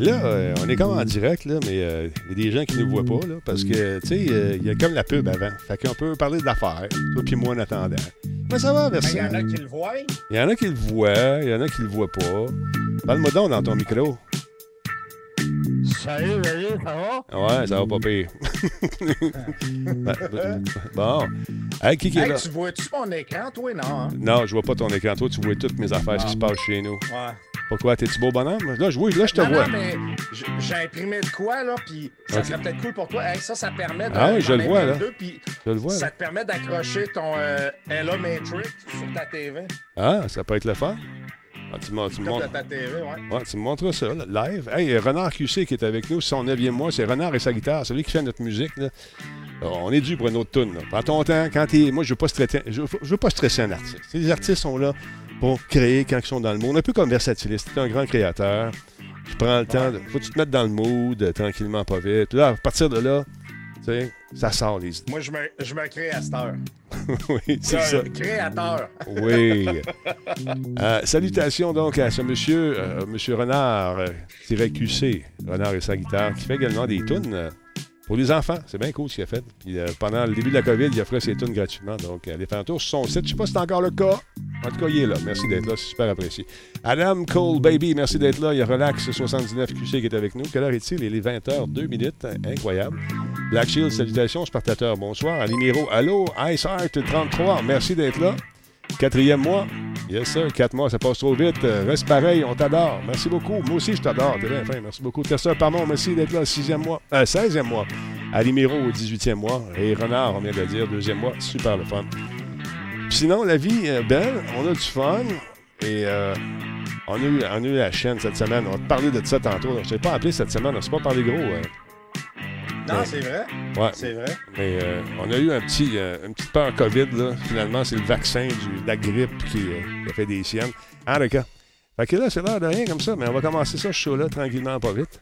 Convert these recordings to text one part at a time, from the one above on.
Là, euh, on est comme en direct, là, mais euh, il y a des gens qui ne nous voient pas, là, parce que, tu sais, euh, il y a comme la pub avant. Fait qu'on peut parler d'affaires, toi puis moi en attendant. Mais ça va, Ben, merci. Il y en a qui le voient. Il y en a qui le voient, il y en a qui le voient pas. Parle-moi donc dans ton micro. Salut, salut, ça va? Ouais, ça va pas pire. Bon. Hey, qui qui est Hey, là? tu vois-tu mon écran, toi, non? Hein? Non, je vois pas ton écran. Toi, tu vois toutes mes affaires, ce qui se passe chez nous. Ouais. Pourquoi? T'es-tu beau bonhomme? Là, je, oui, là, je te non, vois. non, mais j'ai imprimé de quoi, là, puis ça Ok. serait peut-être cool pour toi. Hey, ça, ça permet de. Ah oui, je le vois, là. deux, Je le vois. ça te permet d'accrocher ton euh, Ella Matrix sur ta TV. Ah, ça peut être le fun. Ah, tu, me- montres. ouais. Ouais, tu me montres ça, là, live. Hey, Renard QC qui est avec nous, c'est son 9e mois, c'est Renard et sa guitare, c'est lui qui fait notre musique. Là. Alors, on est dû pour une autre tune. là. Prends ton temps, quand t'es. Moi, je veux pas stresser, je veux, pas stresser un artiste. Les artistes sont là pour créer quand ils sont dans le monde. Un peu comme Versatiliste. Tu es un grand créateur. Tu prends le temps. de- Faut que tu te mettes dans le mood, euh, tranquillement, pas vite. Là, à partir de là, tu sais, ça sort les idées. Moi, je me, je me crée à cette heure. oui, c'est ça. Créateur. Oui. Euh, salutations donc à ce monsieur, euh, monsieur Renard, euh, QC, Renard et sa guitare, qui fait également des tunes pour les enfants. C'est bien cool ce qu'il a fait. Euh, pendant le début de la COVID, il a fait ses tunes gratuitement. Donc, allez faire un tour sur son site. Je sais pas si c'est encore le cas. En tout cas, il est là. Merci d'être là. C'est super apprécié. Adam Cole Baby, merci d'être là. Il y a Relax79 QC qui est avec nous. Quelle heure est-il? Il est 20h, 2 minutes. Incroyable. Black Shield, salutations, Spartateur, bonsoir. Alimiro, allô, Ice Art 33, merci d'être là. Quatrième mois. Yes, sir. Quatre mois, ça passe trop vite. Euh, Reste pareil, on t'adore. Merci beaucoup. Moi aussi, je t'adore. T'es bien fin. Merci beaucoup. Tessa Parmon, merci d'être là. Sixième mois. Euh, 16e mois. Alimiro au 18e mois. Et Renard, on vient de le dire, deuxième mois. Super le fun. Sinon, la vie est belle. On a du fun. Et euh, on, a eu, on a eu la chaîne cette semaine. On va te parler de ça tantôt. Je ne t'ai pas appelé cette semaine. On ne s'est pas parlé gros. euh. Non, Ouais. c'est vrai. Ouais. C'est vrai. Mais euh, on a eu un petit, euh, une petite peur COVID. Là. Finalement, c'est le vaccin du- de la grippe qui, euh, qui a fait des siennes. En tout cas. Fait que là, c'est l'air de rien comme ça, mais on va commencer ça, ce show-là, tranquillement, pas vite.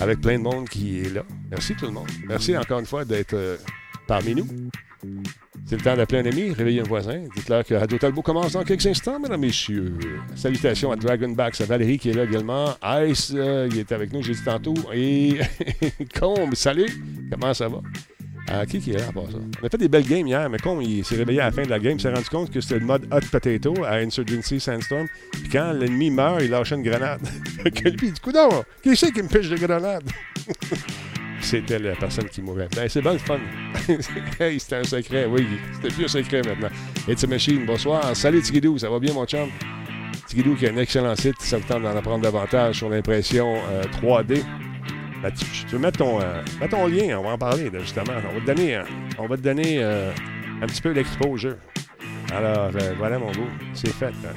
Avec plein de monde qui est là. Merci tout le monde. Merci encore une fois d'être euh, parmi nous. C'est le temps d'appeler un ami, réveiller un voisin. Dites-leur que Radio Talbot commence dans quelques instants, mesdames, messieurs. Salutations à Dragonbacks, à Valérie qui est là également. Ice, euh, il est avec nous, j'ai dit tantôt. Et Combe, salut. Comment ça va? Euh, qui qui est là à ça? On a fait des belles games hier, mais Combe, il s'est réveillé à la fin de la game, il s'est rendu compte que c'était le mode Hot Potato à Insurgency Sandstorm. Puis quand l'ennemi meurt, il lâchait une grenade. Que lui, il dit, qui c'est qui me piche des grenades? C'était la personne qui mourait. Ben, c'est bon le fun. c'était un secret, oui. C'était plus un secret maintenant. It's a Machine, bonsoir. Salut Tigidou, ça va bien mon chum? Tigidou qui a un excellent site, si ça vous tente d'en apprendre davantage sur l'impression euh, 3D. Ben, tu, peux mettre ton, euh, ton lien, on va en parler justement. On va te donner, euh, on va te donner euh, un petit peu l'exposure. Alors, euh, voilà mon beau, c'est fait. hein.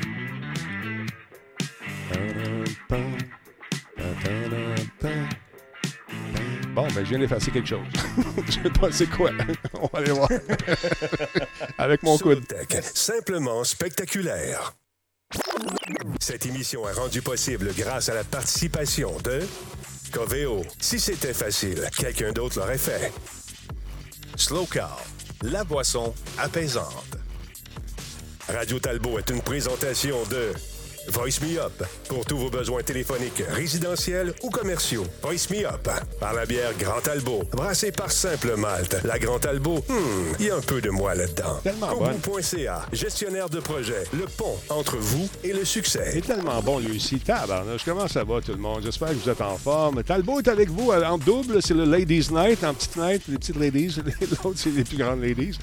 Bon, ben, je viens d'effacer quelque chose. je sais pas c'est quoi. On va aller voir. Avec mon coude. Simplement spectaculaire. Cette émission est rendue possible grâce à la participation de Coveo. Si c'était facile, quelqu'un d'autre l'aurait fait. Slow Car, la boisson apaisante. Radio Talbot est une présentation de Voice Me Up pour tous vos besoins téléphoniques, résidentiels ou commerciaux. Voice Me Up par la bière Grand Talbot, brassée par Simple Malte. La Grand Talbot, hmm, il y a un peu de moi là-dedans. Tellement. Kobo.ca, gestionnaire de projet, le pont entre vous et le succès. C'est tellement bon, lui aussi. Tabarnouche, comment ça va, tout le monde? J'espère que vous êtes en forme. Talbot est avec vous euh, en double. C'est le Ladies Night, en petite night. Les petites ladies. L'autre, c'est les plus grandes ladies.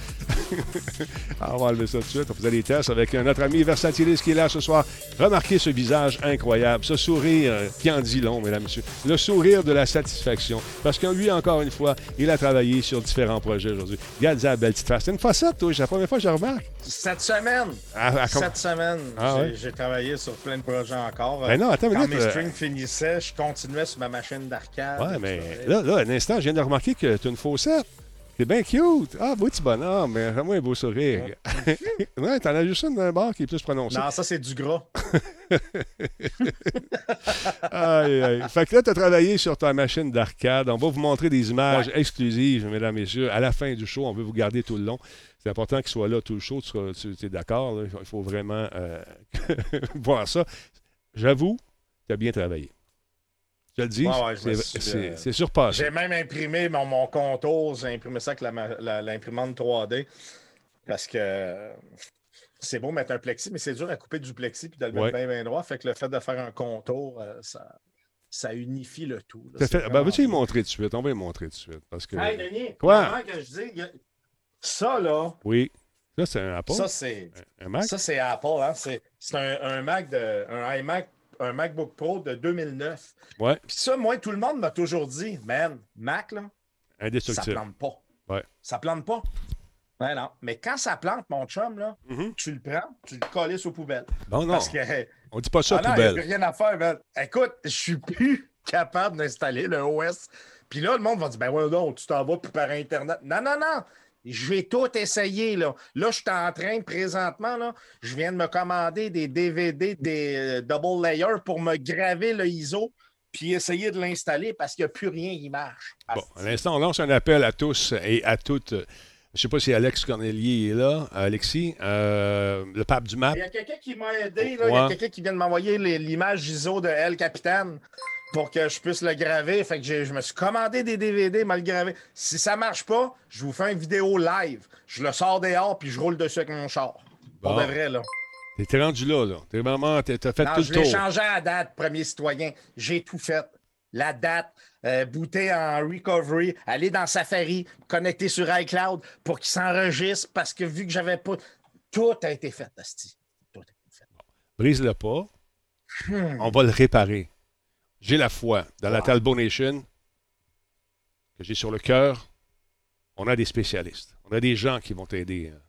On va enlever ça tout de suite. On faisait des tests avec notre ami Versatilis qui est là ce soir. Remarquez ce visage incroyable, ce sourire qui en dit long, mesdames messieurs. Le sourire de la satisfaction. Parce que lui, encore une fois, il a travaillé sur différents projets aujourd'hui. Regarde la belle petite face. C'est une facette, toi. C'est la première fois que je remarque. Cette semaine. Ah, Cette semaine, Ah, j'ai ouais? travaillé sur plein de projets encore. Ben non, attends Quand minute, mes euh, strings finissaient, je continuais sur ma machine d'arcade. Ouais, mais là, là, un instant, je viens de remarquer que tu as une faussette. C'est bien cute. Ah, beau petit bonhomme, mais vraiment un beau sourire. ouais, t'en as juste une d'un bar qui est plus prononcé. Non, ça, c'est du gras. Aïe, aïe. Fait que là, tu as travaillé sur ta machine d'arcade. On va vous montrer des images exclusives, mesdames et messieurs. À la fin du show, on veut vous garder tout le long. C'est important qu'il soit là tout le show. Tu, es d'accord? Il faut vraiment euh, voir ça. J'avoue, tu as bien travaillé. Je le dis, ouais, c'est- euh, c'est surpassé. J'ai même imprimé mon, mon contour, j'ai imprimé ça avec l'imprimante 3D. Parce que c'est beau mettre un plexi, mais c'est dur à couper du plexi puis de le mettre Ouais. bien, bien droit. Fait que le fait de faire un contour, euh, ça, ça unifie le tout. là. Fait- ben, veux-tu y montrer tout de suite? On va y montrer tout de suite. Parce que... Hey, Denis, Quoi? que je a- ça, là, Oui. Ça, c'est un Apple? ça, c'est. un Mac? Ça, c'est Apple, hein? C'est c'est un, un Mac de. Un iMac, un MacBook Pro de 2009. Ouais, Puis ça, moi, tout le monde m'a toujours dit, man, Mac, là, ça plante pas. Ouais. Ça plante pas. Ouais, non. Mais quand ça plante, mon chum, là, Mhm. tu le prends, tu le colles aux poubelles. Non, non, Parce que. on dit pas ça, Ah non, il n'y a poubelle. plus rien à faire, man. Écoute, je suis plus capable d'installer le OS. Puis là, le monde va dire, ben ouais, non, tu t'en vas plus par Internet. Non, non, non. Je vais tout essayer, là. Là, je suis en train, présentement, là, je viens de me commander des DVD, des euh, double layers pour me graver le ISO, puis essayer de l'installer parce qu'il n'y a plus rien qui marche. Bon, à l'instant, on lance un appel à tous et à toutes. Je ne sais pas si Alex Cornelier est là. Alexis, euh, le pape du map. Il y a quelqu'un qui m'a aidé, là. Il y a quelqu'un qui vient de m'envoyer l'image ISO de El Capitaine pour que je puisse le graver. Fait que je me suis commandé des DVD, mal gravé. Si ça marche pas, je vous fais une vidéo live. Je le sors dehors puis je roule dessus avec mon char. Pour Bon. de vrai, là. T'es rendu là, là. T'es vraiment, t'as fait Non, tout je le l'ai tour. changé à la date, premier citoyen. J'ai tout fait. La date, euh, booter en recovery, aller dans Safari, connecter sur iCloud pour qu'il s'enregistre parce que vu que j'avais pas. Tout a été fait, Asti. Tout a été fait. Brise-le pas. Hmm. On va le réparer. J'ai la foi dans la. Talbot Nation que j'ai sur le cœur. On a des spécialistes. On a des gens qui vont t'aider. hein.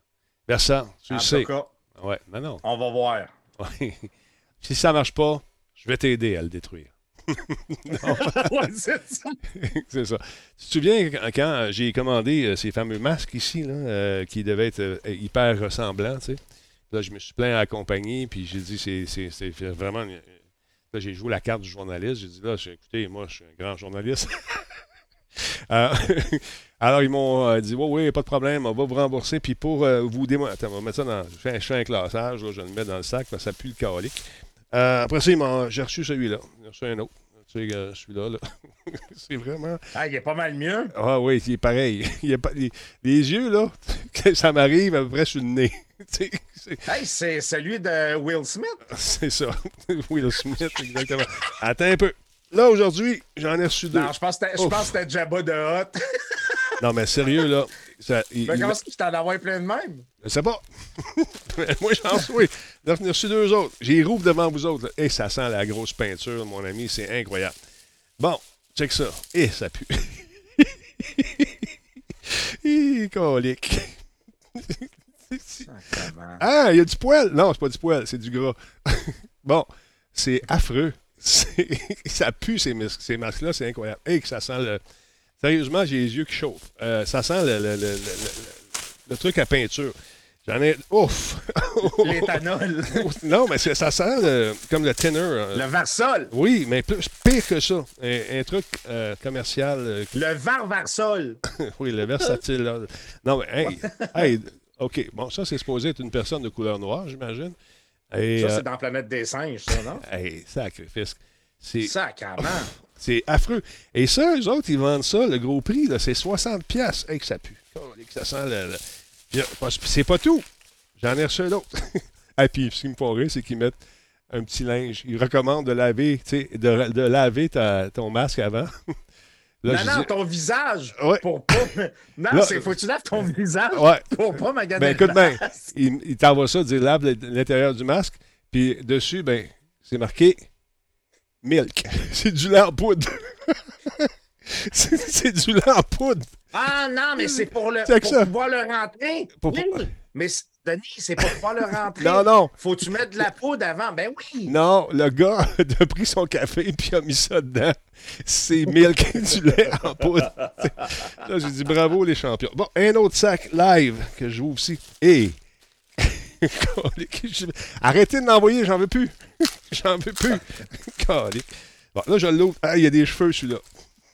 Versa, tu En le tout sais. cas, Ouais, non, non. on va voir. Ouais. si ça marche pas, je vais t'aider à le détruire. Ouais, c'est ça. Tu te souviens quand, j'ai commandé euh, ces fameux masques ici, là, euh, qui devaient être euh, hyper ressemblants, tu sais? Là, je me suis plaint à la compagnie, puis j'ai dit, c'est vraiment... une- J'ai joué la carte du journaliste. J'ai dit, là, écoutez, moi, je suis un grand journaliste. Euh, alors, ils m'ont euh, dit, oui, oui, pas de problème, on va vous rembourser. Puis pour euh, vous démontrer, attends, on va mettre ça dans. Je fais un, je fais classage, je le mets dans le sac, parce que ça pue le calique. Euh, après ça, j'ai reçu celui-là. J'ai reçu un autre. Tu sais, celui-là, là. c'est vraiment. Ah, il est pas mal mieux. Ah oui, il est pareil. Il est pas, les, yeux, là, ça m'arrive à peu près sur le nez. C'est- Hey, c'est celui de Will Smith. c'est ça. Will Smith, exactement. Attends un peu. Là, aujourd'hui, j'en ai reçu deux. Non, je pense que c'était- je Ouf. pense que c'était Jabba de Hot. Non, mais sérieux, là. Ça, il, Mais comment est-ce que tu t'en plein de même? je sais pas. Moi, j'en suis. J'en ai reçu deux autres. J'ai rouvre devant vous autres. Et ça sent la grosse peinture, mon ami. C'est incroyable. Bon, check ça. Et ça pue. Hi, colique. Ah, il y a du poil. Non, c'est pas du poil, c'est du gras. bon, c'est affreux. Ça pue ces masques-là, c'est incroyable. Et que ça sent le. Sérieusement, j'ai les yeux qui chauffent. Euh, ça sent le, le- le- le- le- le truc à peinture. J'en ai. Ouf! L'éthanol. non, mais ça sent comme le thinner. euh, Le Varsol. Oui, mais plus, pire que ça. Un, un truc euh, commercial. euh, Le Var-Varsol. oui, le versatile. Non, mais, hey, hey, OK. Bon, ça, c'est supposé être une personne de couleur noire, j'imagine. Et, Ça, c'est dans Planète des singes, ça, non? hey, sacrifice. C'est, Sacrement. C'est affreux. Et ça, eux autres, ils vendent ça, le gros prix, là, c'est 60 pièces. Hey, que ça pue. Que ça sent le... C'est pas tout. J'en ai reçu un autre. Et puis, ce qui me fait rire, c'est qu'ils mettent un petit linge. Ils recommandent de laver, de, de laver ta- ton masque avant. Là, non, non, dis- ton visage. Ouais. Pour pas. Non, Là- c'est faut que tu laves ton visage Ouais. pour pas maganer. Ben, écoute bien, il, il t'envoie ça, dire lave l'intérieur du masque, puis dessus, ben, c'est marqué milk. C'est du lait en poudre. c'est du lait en poudre. Ah non, mais c'est pour, le, pour ça. pouvoir le rentrer. Pour- Oui, Mais Denis, c'est pour pouvoir le rentrer. Non, non. Faut que tu mettes de la poudre avant. Ben oui. Non, le gars a pris son café puis a mis ça dedans. C'est milk du lait en poudre. Là, j'ai dit bravo les champions. Bon, un autre sac live que je joue aussi. Et. Arrêtez de m'envoyer, j'en veux plus. j'en veux plus. Bon, là, je l'ouvre. Ah, il y a des cheveux, celui-là.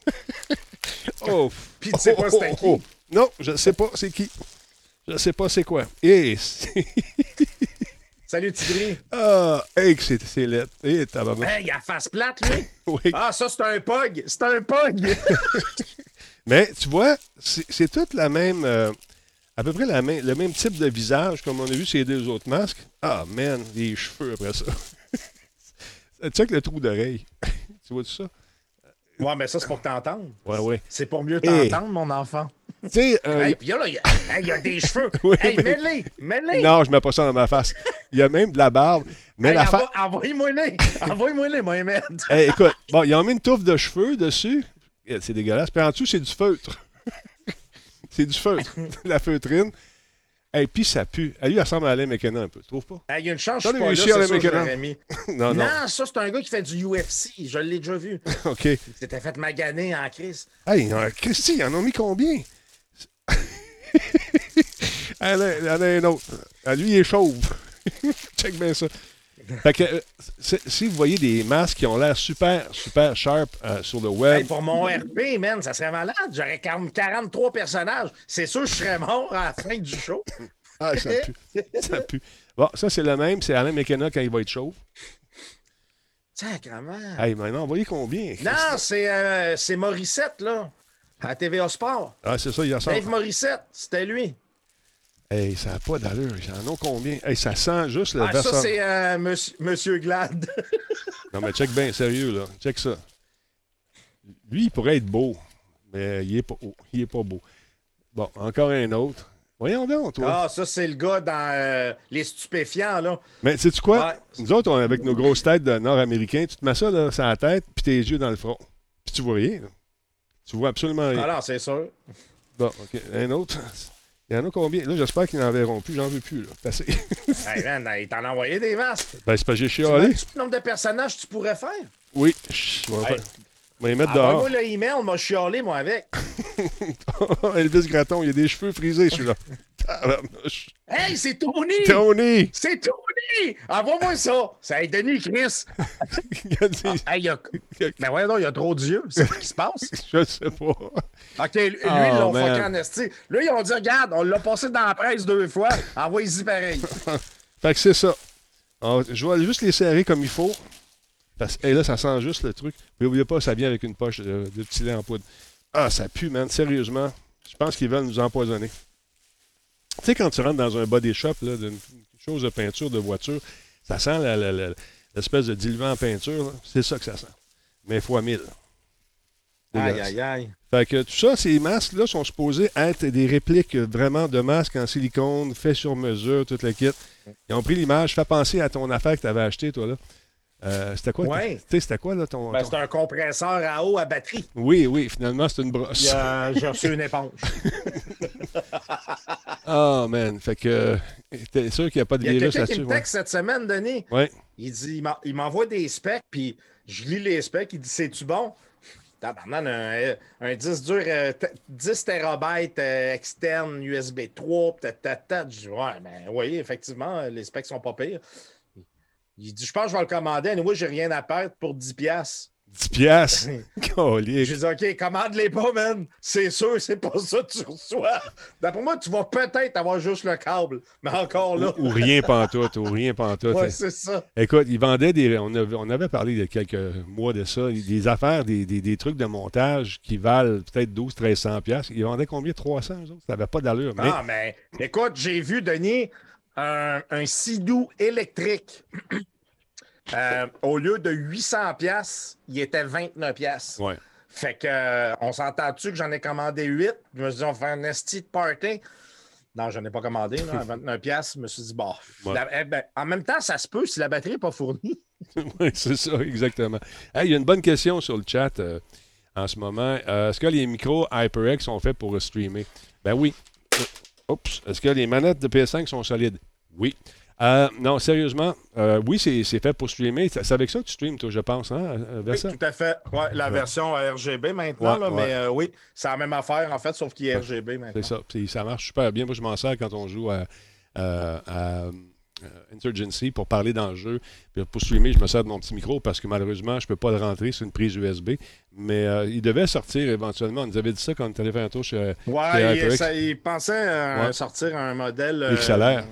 oh. Puis tu sais pas c'était qui. Non, je sais pas c'est qui. Je sais pas c'est quoi. Et c'est- Salut, Tigri. Ah, hey, c'est c'est laid. Hey, tabarnak. Hey, il a face plate, lui. Oui. Ah, ça, c'est un pug. C'est un pug. Mais tu vois, c'est c'est toute la même. euh, à peu près la même, le même type de visage comme on a vu sur les deux autres masques. Ah, man, les cheveux après ça. Check le trou d'oreille. tu vois tout ça? ouais, mais ça, c'est pour que t'entendes. Ouais, ouais. C'est pour mieux Hey. t'entendre, mon enfant. Tu sais, euh, Hey, il y, a- hey, il y a des cheveux. Oui, hey, mais- mets-les. Mets-les. non, je mets pas ça dans ma face. Il y a même de la barbe. Mais la fa... Envoie-moi les. Envoie-moi les, Mohamed. Écoute, bon, ils ont mis une touffe de cheveux dessus. Eh, C'est dégueulasse. Puis en dessous, c'est du feutre. C'est du feutre. la feutrine. Et puis ça pue. Elle lui, elle ressemble à Alain McKenna un peu. Tu trouves pas? Il y a une chance, je T'as suis pas là, c'est je non, non. Non, ça, c'est un gars qui fait du UFC. Je l'ai déjà vu. OK. Il s'était fait maganer en crise. Hey, euh, Christy, ils en ont mis combien? elle, a, elle a un autre. Ah, lui, il est chauve. Check bien ça. Fait que, euh, si vous voyez des masques qui ont l'air super, super sharp euh, sur le web, Hey, pour mon RP, man, ça serait malade. J'aurais 40 43 personnages. C'est sûr que je serais mort à la fin du show. ah, ça pue. Ça pue. Bon, ça, c'est le même. C'est Alain McKenna quand il va être chauve. Sacrement. Hey, maintenant, envoyez combien? Non, c'est euh, c'est Morissette, là. À TVA Sport. Ah, c'est ça, il y a ça. Dave Morissette, c'était lui. Hey, ça n'a pas d'allure. Ils en ont combien? Hey, ça sent juste le Ah, ça, c'est euh, monsieur, monsieur Glad. Non, mais check bien, sérieux, là. Check ça. Lui, il pourrait être beau, mais il est pas, oh, il est pas beau. Bon, encore un autre. Voyons donc, toi. Ah, ça, c'est le gars dans euh, Les Stupéfiants, là. Mais sais-tu quoi? Ouais. Nous autres, on- avec nos grosses têtes de nord-américains, tu te mets ça là, sur la tête, puis tes yeux dans le front. Puis tu vois rien. là. Tu vois absolument rien. Ah non, c'est sûr. Bon, OK. Un autre. Il y en a combien? Là, j'espère qu'ils n'en verront plus. J'en veux plus, là. Assez. hey, man, il t'en a envoyé des masques. ben, c'est pas j'ai Tu chialé. vois le nombre de personnages que tu pourrais faire? Oui. Chut, on va Hey. faire- on va les mettre dehors. Envoie-moi le email, m'a chialé, moi, avec. Elvis Gratton, il a des cheveux frisés, celui-là. Hey, c'est Tony! Tony! C'est Tony! Envoie-moi ça! C'est Denis Chris! Il a dit- Hey, il a... Mais ouais, non, il y a trop d'yeux. C'est ce qui se passe. Je sais pas. OK, lui, Oh, ils l'ont fucké en esti. Là, ils ont dit, regarde, on l'a passé dans la presse deux fois. Envoie-y pareil. Fait que c'est ça. On- je vais juste les serrer comme il faut. Parce que hey, là, ça sent juste le truc. Mais n'oubliez pas, ça vient avec une poche de, de petit lait en poudre. Ah, ça pue, man. Sérieusement. Je pense qu'ils veulent nous empoisonner. Tu sais, quand tu rentres dans un body shop, là, d'une chose de peinture de voiture, ça sent la- la- la- l'espèce de diluant en peinture. là. C'est ça que ça sent. Mais fois mille. Aïe, Dégueulasse. aïe, aïe. Fait que tout ça, ces masques-là sont supposés être des répliques vraiment de masques en silicone, faits sur mesure, toute la kit. Ils ont pris l'image, fait penser à ton affaire que tu avais acheté, toi, là. Euh, c'était quoi? Ouais. Tu sais, c'était quoi, là, ton... Ben, ton- c'est un compresseur à eau à batterie. Oui, oui, finalement, c'est une brosse. Euh, J'ai reçu une éponge. Ah, man. Fait que... euh, T'es sûr qu'il n'y a pas de Il y a virus quelqu'un qui là-dessus? me texte cette semaine, Denis. Ouais. Il dit, il m'en- il m'envoie des specs, puis je lis les specs. Il dit, c'est-tu bon? Un, un 10 dur, euh, t- 10 terabytes euh, externe USB 3, tatata. Je dis, ouais, ben oui, effectivement, les specs sont pas pires. Il dit, je pense que je vais le commander. Moi, j'ai rien à perdre pour 10 piastres. 10 piastres. J'ai dit, OK, commande-les pas, man. C'est sûr, c'est pas ça que tu reçois. D'après moi, tu vas peut-être avoir juste le câble, mais encore là. Ou, ou rien pantoute, ou rien pantoute. Ouais, c'est ça. Écoute, ils vendaient des. On avait, on avait parlé il y a quelques mois de ça, des affaires, des, des- des trucs de montage qui valent peut-être 12 1300 pièces. Ils vendaient combien? 300 eux autres? Ça n'avait pas d'allure. Mais Ah, mais écoute, j'ai vu, Denis, un, un Sidou électrique. Euh, au lieu de 800 pièces, il était 29 pièces. ouais. Fait que euh, on s'entend-tu que j'en ai commandé 8? Je me suis dit, on va faire un esti de party. Non, je n'en ai pas commandé, là, à 29 pièces. Je me suis dit, bon. Ouais. la- eh ben, en même temps, ça se peut si la batterie n'est pas fournie. Oui, c'est ça, exactement. Hey, il y a une bonne question sur le chat euh, en ce moment. Euh, Est-ce que les micros HyperX sont faits pour streamer? Ben oui. Oups. Est-ce que les manettes de PS5 sont solides? Oui. Euh, non, sérieusement, euh, oui, c'est fait pour streamer. C'est avec ça que tu streames, toi, je pense, hein, euh, Oui, tout à fait. Ouais, la version RGB maintenant, Ouais, là, mais euh, oui, c'est la même affaire, en fait, sauf qu'il est RGB maintenant. C'est ça. Puis ça marche super bien. Moi, je m'en sers quand on joue à, à- à, Insurgency pour parler dans le jeu. Puis pour streamer, je me sers de mon petit micro parce que malheureusement, je ne peux pas le rentrer sur une prise USB. Mais euh, il devait sortir éventuellement. On nous avait dit ça quand on allé faire un tour chez. chez Ouais, il, ça- il pensait euh, Ouais. sortir un modèle. euh, XLR.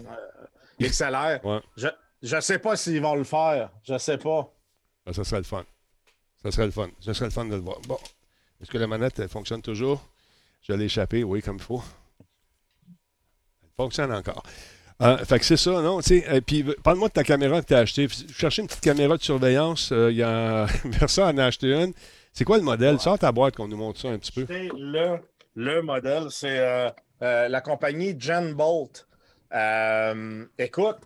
Euh. Ouais. Je, Je sais pas s'ils vont le faire. Je sais pas. Ben, ça serait le fun. Ça serait le fun. Ça serait le fun de le voir. Bon. Est-ce que la manette elle fonctionne toujours? Je l'ai échappé, oui, comme il faut. Elle fonctionne encore. Euh, fait que c'est ça, non? Tu sais, euh, puis parle-moi de ta caméra que tu as achetée. Je cherchais une petite caméra de surveillance. euh, Il y a Versa en a acheté une. C'est quoi le modèle? Sors ta boîte qu'on nous montre ça un petit peu. Le, le modèle, c'est euh, euh, la compagnie Gen Bolt. Euh, écoute,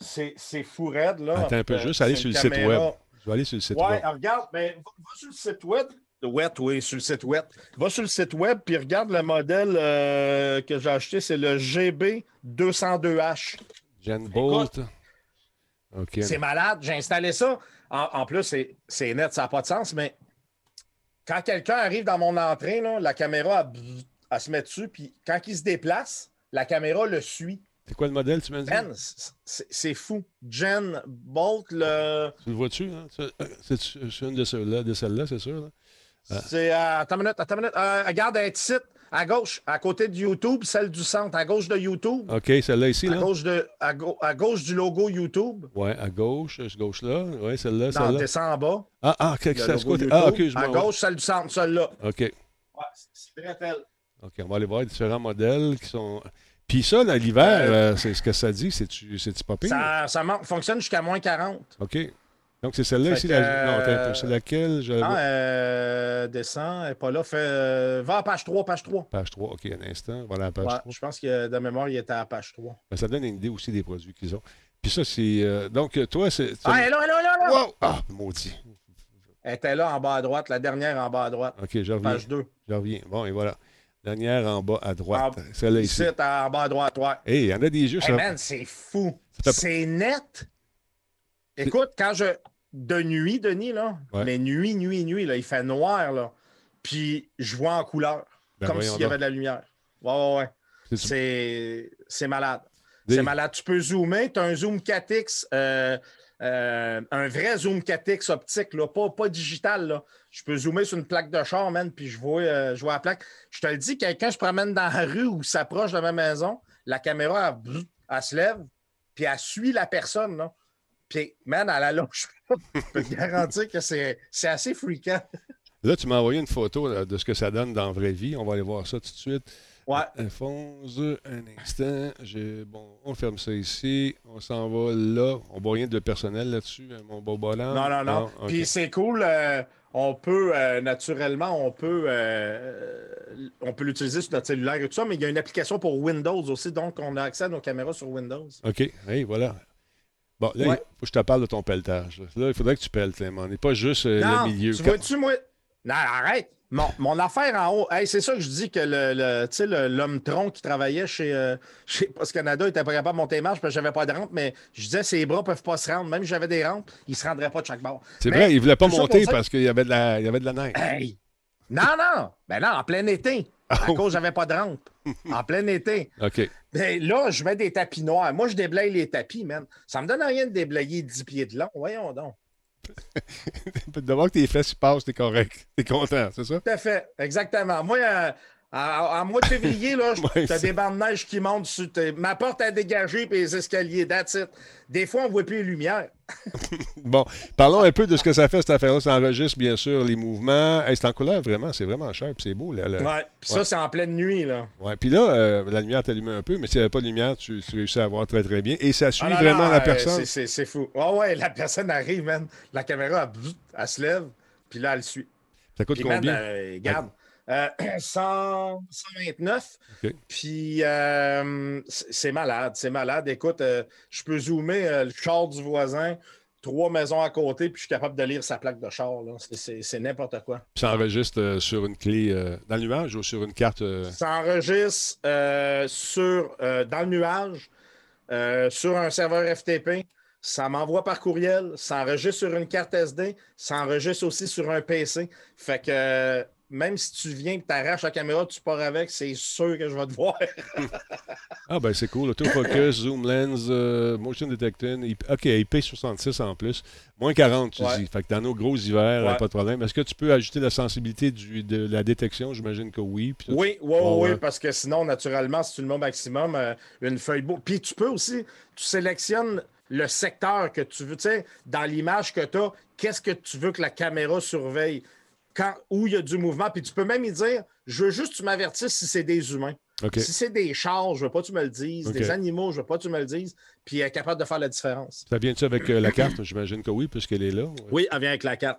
c'est c'est fou raide, là. Attends un peu, juste aller sur le site web. Je vais aller sur le site Ouais, web. regarde, ben, va, va sur le site web. Wet, oui, sur le site web. Va sur le site web, puis regarde le modèle euh, que j'ai acheté, c'est le GB202H. Gen Bolt. C'est malade, j'ai installé ça. En, en plus, c'est- c'est net, ça n'a pas de sens, mais quand quelqu'un arrive dans mon entrée, là, la caméra, elle se met dessus, puis quand il se déplace, la caméra le suit. C'est quoi le modèle, tu m'as dit? Man, c'est- fou. Gen Bolt, le... Tu le vois-tu? Hein? C'est- euh, C'est c'est une de celles-là, de celles-là, c'est sûr. là? Ah. c'est. euh, attends une minute, attends une minute. Euh, regarde, un site à gauche, à côté de YouTube, celle du centre, à gauche de YouTube. OK, celle-là ici, À là? gauche, de, à, gau- à gauche du logo YouTube. Ouais, à gauche, ce gauche-là. Ouais, celle-là, Non, celle-là. descend en bas. Ah, ah, quoi? YouTube. Ah, ok, je À gauche, celle du centre, celle-là. OK. Ouais, c'est très elle. OK, on va aller voir différents modèles qui sont. Puis ça, là, l'hiver, Euh, euh, c'est ce que ça dit, c'est-tu pas pire? Ça, fonctionne jusqu'à moins 40. OK. Donc, c'est celle-là ici. la- Non, euh, C'est laquelle? Je... Ah, euh, descend, elle est pas là. Fait, euh, va à page 3, page 3. Page 3. OK, un instant. Voilà page Ouais, 3. je pense que de mémoire, il était à page 3. Ben, ça donne une idée aussi des produits qu'ils ont. Puis ça, c'est. euh, Donc, toi, c'est. Ah, elle est là, elle est là, elle est là, elle est là. Wow! Ah, maudit. Elle était là en bas à droite, la dernière en bas à droite. OK, je reviens. Page 2. Je reviens. Bon, et voilà. Dernière en bas à droite. En- Celle-là ici. En bas à droite, ouais. Hey, il y en a des yeux. Hey, man, c'est fou. C'est net. Écoute, quand je. De nuit, Denis, là. Ouais. Mais nuit, nuit, nuit, là, il fait noir, là. Puis je vois en couleur. Ben, comme s'il y avait de la lumière. Ouais, ouais, ouais. C'est- malade. Des- C'est malade. Tu peux zoomer. Tu as un zoom 4X, euh, euh, un vrai zoom 4X optique, là, pas, pas digital. Là. Je peux zoomer sur une plaque de char, man, puis je vois, euh, je vois la plaque. Je te le dis, quelqu'un se promène dans la rue ou s'approche de ma maison, la caméra, elle, se lève, puis elle suit la personne. Là. Puis, man, à la longe, je peux te garantir que c'est c'est assez fréquent. Là, tu m'as envoyé une photo là, de ce que ça donne dans la vraie vie. On va aller voir ça tout de suite. Ouais. Alphonse, un instant. Bon, on ferme ça ici. On s'en va là. On voit rien de personnel là-dessus, hein, mon beau. Non, non, non. Puis c'est cool. euh, on peut, euh, naturellement, on peut, euh, on peut l'utiliser sur notre cellulaire et tout ça, mais il y a une application pour Windows aussi, donc on a accès à nos caméras sur Windows. OK. Hey, voilà. Bon, là, il Ouais. faut que je te parle de ton pelletage. Là, Là, il faudrait que tu pelles, Clément. On n'est pas juste euh, non, le milieu. tu vois-tu, moi? Non, arrête! Mon, mon affaire en haut, hey, c'est ça que je dis que le, l'homme tronc qui travaillait chez, euh, chez Post Canada était pas capable de monter les marches parce que j'avais pas de rampe, mais je disais ses bras peuvent pas se rendre. Même si j'avais des rampes, ils se rendraient pas de chaque bord. C'est vrai, il ne voulait pas monter ça- parce qu'il y avait de la, il y avait de la neige. Hey! Non, non! Ben non, en plein été. À Oh. cause j'avais pas de rampe. En plein été. OK. Ben là, je mets des tapis noirs. Moi, je déblaye les tapis, man. Ça me donne rien de déblayer 10 pieds de long. Voyons donc. de voir que tes fesses passent, t'es correct. T'es content, c'est ça? Tout à fait. Exactement. Moi, en, en mois de février, là, Ouais, t'as des bandes de neige qui montent sur tes- ma porte à dégager puis les escaliers. That's it. Des fois, on voit plus les lumières. Bon, parlons un peu de ce que ça fait, cette affaire-là. Ça enregistre, bien sûr, les mouvements. Hey, c'est en couleur, vraiment. C'est vraiment cher, puis c'est beau. Là, là. Ouais. Puis ça, c'est en pleine nuit, là. Ouais, Puis là, euh, la lumière t'allume un peu, mais s'il n'y avait pas de lumière, tu, tu réussis à voir très, très bien. Et ça suit Ah non, vraiment non, la euh, personne. c'est- fou. Ouais, ouais, la personne arrive, man. La caméra, elle, elle se lève, puis là, elle suit. Ça coûte Puis, man, combien? euh, regarde, euh, 100 129. OK. Puis euh, c'est malade, c'est malade. Écoute, euh, je peux zoomer euh, le char du voisin, trois maisons à côté, puis je suis capable de lire sa plaque de char. C'est- n'importe quoi. Puis ça enregistre euh, sur une clé euh, dans le nuage ou sur une carte. euh, Ça enregistre euh, sur, euh, dans le nuage, euh, sur un serveur FTP. Ça m'envoie par courriel, ça enregistre sur une carte SD, ça enregistre aussi sur un PC. Fait que euh, même si tu viens et tu arraches la caméra, tu pars avec, c'est sûr que je vais te voir. Ah, ben c'est cool. Autofocus, zoom lens, euh, motion detecting. IP- OK, IP66 en plus. Moins 40, tu Ouais. dis. Fait que dans nos gros hivers, Ouais. pas de problème. Est-ce que tu peux ajouter la sensibilité du- de la détection? J'imagine que oui. Puis Oui, oui, oui, parce que sinon, naturellement, si tu le mets au maximum, euh, une feuille beau. Puis tu peux aussi, tu sélectionnes le secteur que tu veux, tu sais, dans l'image que tu as, qu'est-ce que tu veux que la caméra surveille, quand, où il y a du mouvement. Puis tu peux même y dire, je veux juste que tu m'avertisses si c'est des humains. Si c'est des chars, je veux pas que tu me le dises. Des animaux, je veux pas que tu me le dises. Puis elle est capable de faire la différence. Ça vient-tu avec euh, la carte? J'imagine que oui, puisqu'elle est là. Oui, elle vient avec la carte.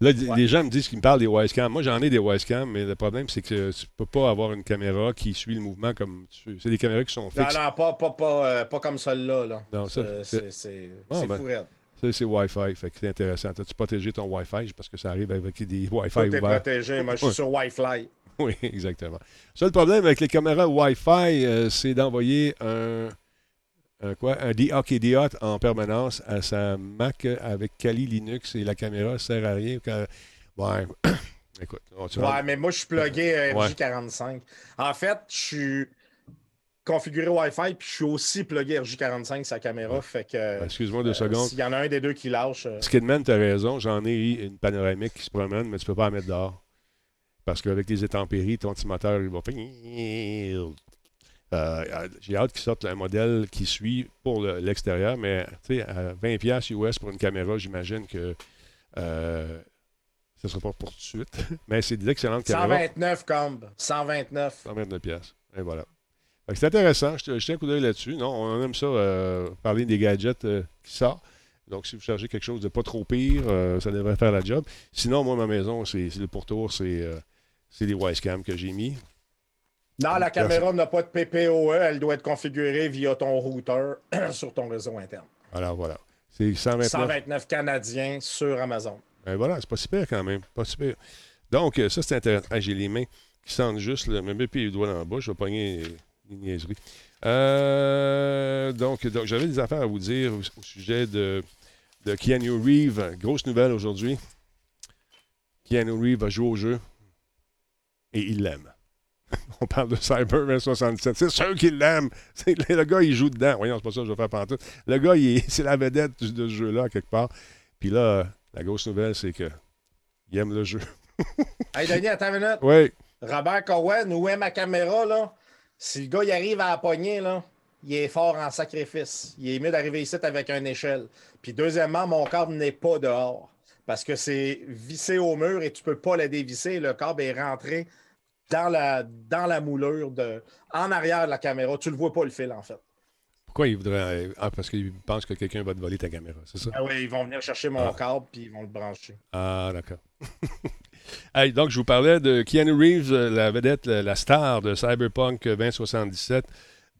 Là, les gens me disent qu'ils me parlent des Wisecam. Moi, j'en ai des Wisecam, mais le problème, c'est que tu peux pas avoir une caméra qui suit le mouvement comme tu... C'est des caméras qui sont Non, fixes. non, pas, pas, pas, euh, pas comme celle-là. Là. Non, ça, Euh, c'est- c'est c'est Ah, c'est ben. Ça, c'est Wi-Fi. Fait que c'est intéressant. As-tu protégé ton Wi-Fi? Parce que ça arrive avec des Wi-Fi ouverts. protégé. Moi, je suis sur Wi-Fi. Oui, exactement. Ça, le problème avec les caméras Wi-Fi, euh, c'est d'envoyer un, un quoi, un Diot en permanence à sa Mac avec Kali Linux et la caméra sert à rien. Quand... Ouais. Écoute, Ouais, mais moi, je suis plugué Ouais. RJ45. En fait, je suis configuré Wi-Fi, puis je suis aussi plugué RJ45 sa caméra. Fait que. Ben, Excuse-moi deux euh, secondes. S'il y en a un des deux qui lâche. euh, Skidman, tu as raison. J'en ai une panoramique qui se promène, mais tu peux pas la mettre dehors. Parce qu'avec les intempéries, ton petit moteur, il va faire. Euh, J'ai hâte qu'il sorte un modèle qui suit pour le- l'extérieur, mais tu sais, à 20$ US pour une caméra, j'imagine que euh, ce ne sera pas pour tout de suite. mais c'est d'excellentes caméras. 129 comb. 129. 129 pièces. Et voilà. C'est intéressant. Je je tiens un coup d'œil là-dessus. Non, on aime ça, euh, parler des gadgets euh, qui sortent. Donc, si vous cherchez quelque chose de pas trop pire, euh, ça devrait faire la job. Sinon, moi, ma maison, c'est le pourtour, c'est les Wisecam que j'ai mis. Non, la caméra n'a pas de PPOE. Elle doit être configurée via ton routeur sur ton réseau interne. Alors, voilà. C'est 129. 129 Canadiens sur Amazon. Ben voilà, c'est pas si pire quand même. Pas si pire. Donc, ça, c'est intéressant. Ah, j'ai les mains qui sentent juste, là, même plus les doigts dans la bouche, je vais pogner les niaiseries. Euh, donc, donc j'avais des affaires à vous dire au, au sujet de, de Keanu Reeves. Grosse nouvelle aujourd'hui. Keanu Reeves va jouer au jeu et il l'aime. On parle de Cyber 67. C'est sûr qu'il l'aime. Le gars, il joue dedans. Voyons, c'est pas ça que je vais faire pantoute. Le gars, c'est la vedette de ce jeu-là, quelque part. Puis là, la grosse nouvelle, c'est que il aime le jeu. Hey, Denis, attends une minute. Oui. Robert Cohen, où est ma caméra, là? Si le gars il arrive à la poignée, là, il est fort en sacrifice. Il est mieux d'arriver ici avec une échelle. Puis deuxièmement, mon câble n'est pas dehors. Parce que c'est vissé au mur et tu peux pas le dévisser. Le câble est rentré dans la, dans la moulure, de, en arrière de la caméra. Tu le vois pas le fil, en fait. Pourquoi il voudrait. euh, Ah, parce qu'il pense que quelqu'un va te voler ta caméra, c'est ça? Ah oui, ils vont venir chercher mon Ah. câble puis ils vont le brancher. Ah, d'accord. Hey, donc, je vous parlais de Keanu Reeves, euh, la vedette, la, la star de Cyberpunk 2077.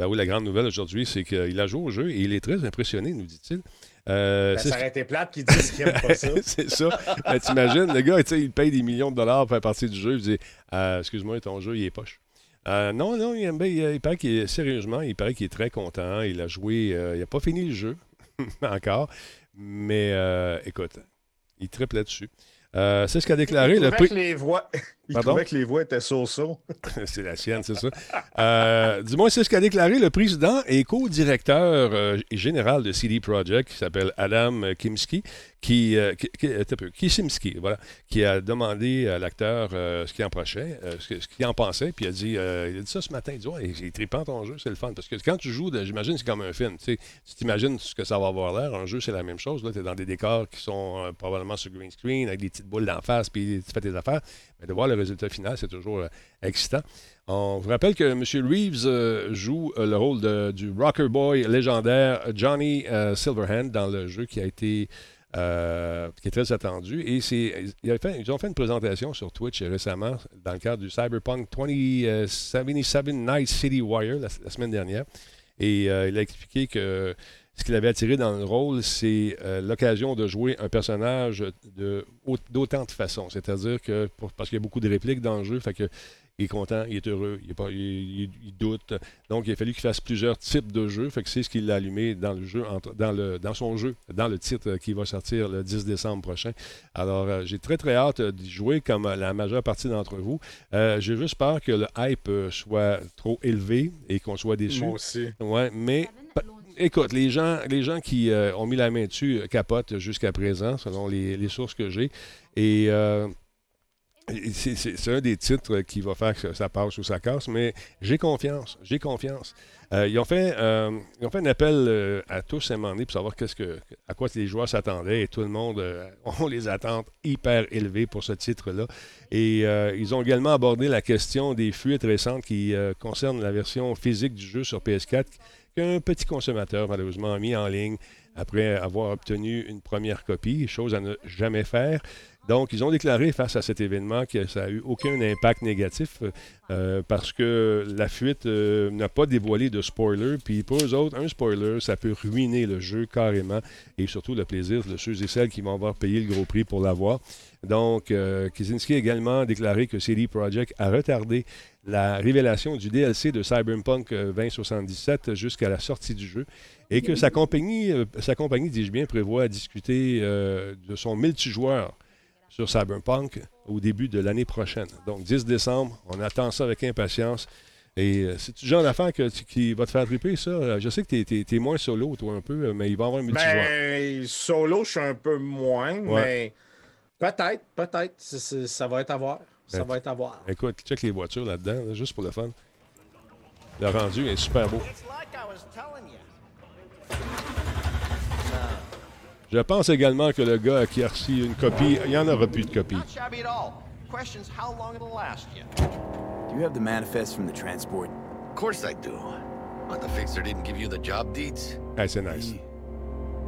Ben oui, la grande nouvelle aujourd'hui, c'est qu'il a joué au jeu et il est très impressionné, nous dit-il. Euh, Ben, ça aurait été plate qu'ils disent qu'ils n'aiment pas ça. c'est ça. Ben, T'imagines, le gars, il paye des millions de dollars pour faire partie du jeu. Il dit Euh, Excuse-moi, ton jeu, il est poche. Euh, non, non, il, paraît qu'il est, sérieusement, il paraît qu'il est très content. Il a joué, il n'a pas fini le jeu encore, mais écoute, il triple là-dessus. Euh, c'est ce qu'a déclaré le prix. que les voix, il Pardon? trouvait que les voix étaient so-so. c'est la sienne, c'est ça. Euh, Dis-moi, c'est ce qu'a déclaré le président et co-directeur euh, général de CD Projekt, qui s'appelle Adam Kimski, qui, euh, qui, Kisimski, voilà, qui a demandé à l'acteur euh, ce qu'il en prochait, euh, ce qu'il en pensait, puis il a dit, euh, il a dit ça ce matin, il dit, ouais, c'est trippant ton jeu, c'est le fun, parce que quand tu joues, j'imagine c'est comme un film, tu t'imagines ce que ça va avoir l'air, un jeu c'est la même chose, là, tu es dans des décors qui sont euh, probablement sur green screen, avec des petites boules d'en face, puis tu fais tes affaires, mais de voir le résultat final, c'est toujours euh, excitant. On vous rappelle que M. Reeves euh, joue euh, le rôle du rocker boy légendaire Johnny Silverhand dans le jeu qui a été qui est très attendu. Et ils ont fait une présentation sur Twitch récemment dans le cadre du Cyberpunk 2077 Night City Wire la, semaine dernière. Et il a expliqué que ce qu'il avait attiré dans le rôle, c'est euh, l'occasion de jouer un personnage d'autant de façons. C'est-à-dire que, pour- parce qu'il y a beaucoup de répliques dans le jeu, fait que il est content, il est heureux, il, est pas, il- il- il doute. Donc, il a fallu qu'il fasse plusieurs types de jeux. Fait que c'est ce qu'il a allumé dans le jeu, entre- dans, le, dans son jeu, dans le titre euh, qui va sortir le 10 décembre prochain. Alors, euh, j'ai très, très hâte d'y jouer comme la majeure partie d'entre vous. Euh, j'ai juste peur que le hype soit trop élevé et qu'on soit déçu. Moi aussi. Ouais, mais écoute, les gens, les gens qui euh, ont mis la main dessus euh, capotent jusqu'à présent, selon les, sources que j'ai. Et euh, c'est un des titres qui va faire que ça passe ou ça casse, mais j'ai confiance. J'ai confiance. Ils, ont fait, ils ont fait un appel à tous à un moment donné pour savoir qu'est-ce que, à quoi les joueurs s'attendaient et tout le monde ont les attentes hyper élevées pour ce titre-là. Et ils ont également abordé la question des fuites récentes qui concernent la version physique du jeu sur PS4 qu'un petit consommateur malheureusement a mis en ligne après avoir obtenu une première copie, chose à ne jamais faire. Donc, ils ont déclaré face à cet événement que ça n'a eu aucun impact négatif euh, parce que la fuite euh, n'a pas dévoilé de spoiler. Puis pour eux autres, un spoiler, ça peut ruiner le jeu carrément et surtout le plaisir de ceux et celles qui vont avoir payé le gros prix pour l'avoir. Donc, euh, Kizinski a également déclaré que CD Projekt a retardé la révélation du DLC de Cyberpunk 2077 jusqu'à la sortie du jeu et que sa compagnie, sa compagnie dis-je bien, prévoit discuter de son multijoueur sur Cyberpunk au début de l'année prochaine. Donc, 10 décembre, on attend ça avec impatience. Et euh, c'est le genre d'affaire qui va te faire triper, ça. Je sais que tu es, moins solo, toi, un peu, mais il va y avoir un multijoueur. Ben, solo, je suis un peu moins, mais peut-être, peut-être. Ça va être à voir. Ça ben, va être à voir. Écoute, check les voitures là-dedans, juste pour le fun. Le rendu est super beau. Je pense également que le gars qui a reçu une copie, il n'y en aura plus de copie. Do you have the manifest from the transport? Of course I do. But the fixer didn't give you the job deeds? Hey, c'est nice.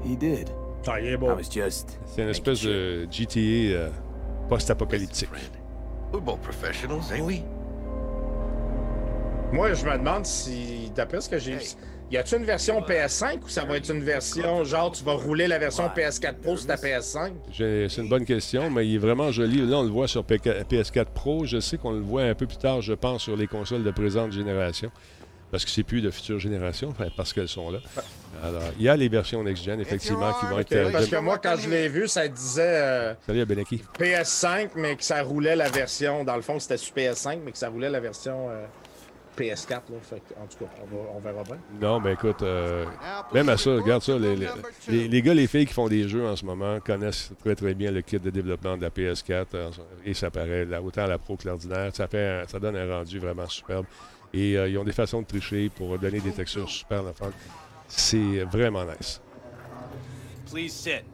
He, he did. Ah, il est beau. C'est une espèce de GTA euh, post-apocalyptique. We're both professionals, ain't we? Moi, je me demande si, d'après ce que j'ai vu, y a-tu une version PS5 ou ça va être une version genre tu vas rouler la version PS4 Pro sur ta PS5? C'est une bonne question, mais il est vraiment joli. Là, on le voit sur PS4 Pro. Je sais qu'on le voit un peu plus tard, je pense, sur les consoles de présente génération. Parce que c'est plus de future génération, parce qu'elles sont là. Alors, il y a les versions next-gen, effectivement, qui vont être. Euh, parce que moi, quand je l'ai vu, ça disait. Euh, Salut Beneki. PS5, mais que ça roulait la version. Dans le fond, c'était sur PS5, mais que ça roulait la version. Euh, PS4. Là, en tout cas, on, verra bien. Non, mais écoute, euh, même à ça, regarde ça. Les, les, les, gars, les filles qui font des jeux en ce moment connaissent très très bien le kit de développement de la PS4 euh, et ça paraît là, autant à la pro que l'ordinaire. Ça, fait, ça donne un rendu vraiment superbe. Et euh, ils ont des façons de tricher pour donner des textures super la C'est vraiment nice. Please sit.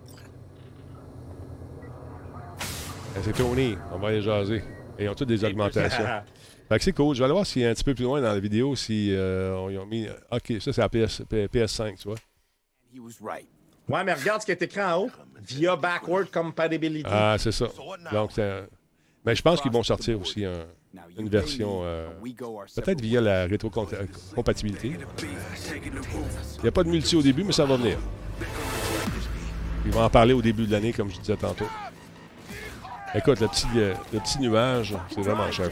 C'est Tony, on va aller jaser. Et ils ont toutes des augmentations. Fait que c'est cool. Je vais aller voir s'il y a un petit peu plus loin dans la vidéo si euh, on y a mis. OK, ça c'est la PS, PS5, tu vois. Ouais, mais regarde ce qui est écrit en haut. Via backward compatibility. Ah, c'est ça. Donc, mais je pense qu'ils vont sortir aussi une version. Euh, peut-être via la rétrocompatibilité. Il n'y a pas de multi au début, mais ça va venir. Ils vont en parler au début de l'année, comme je disais tantôt. Écoute, le petit, euh, le petit nuage, c'est vraiment cher.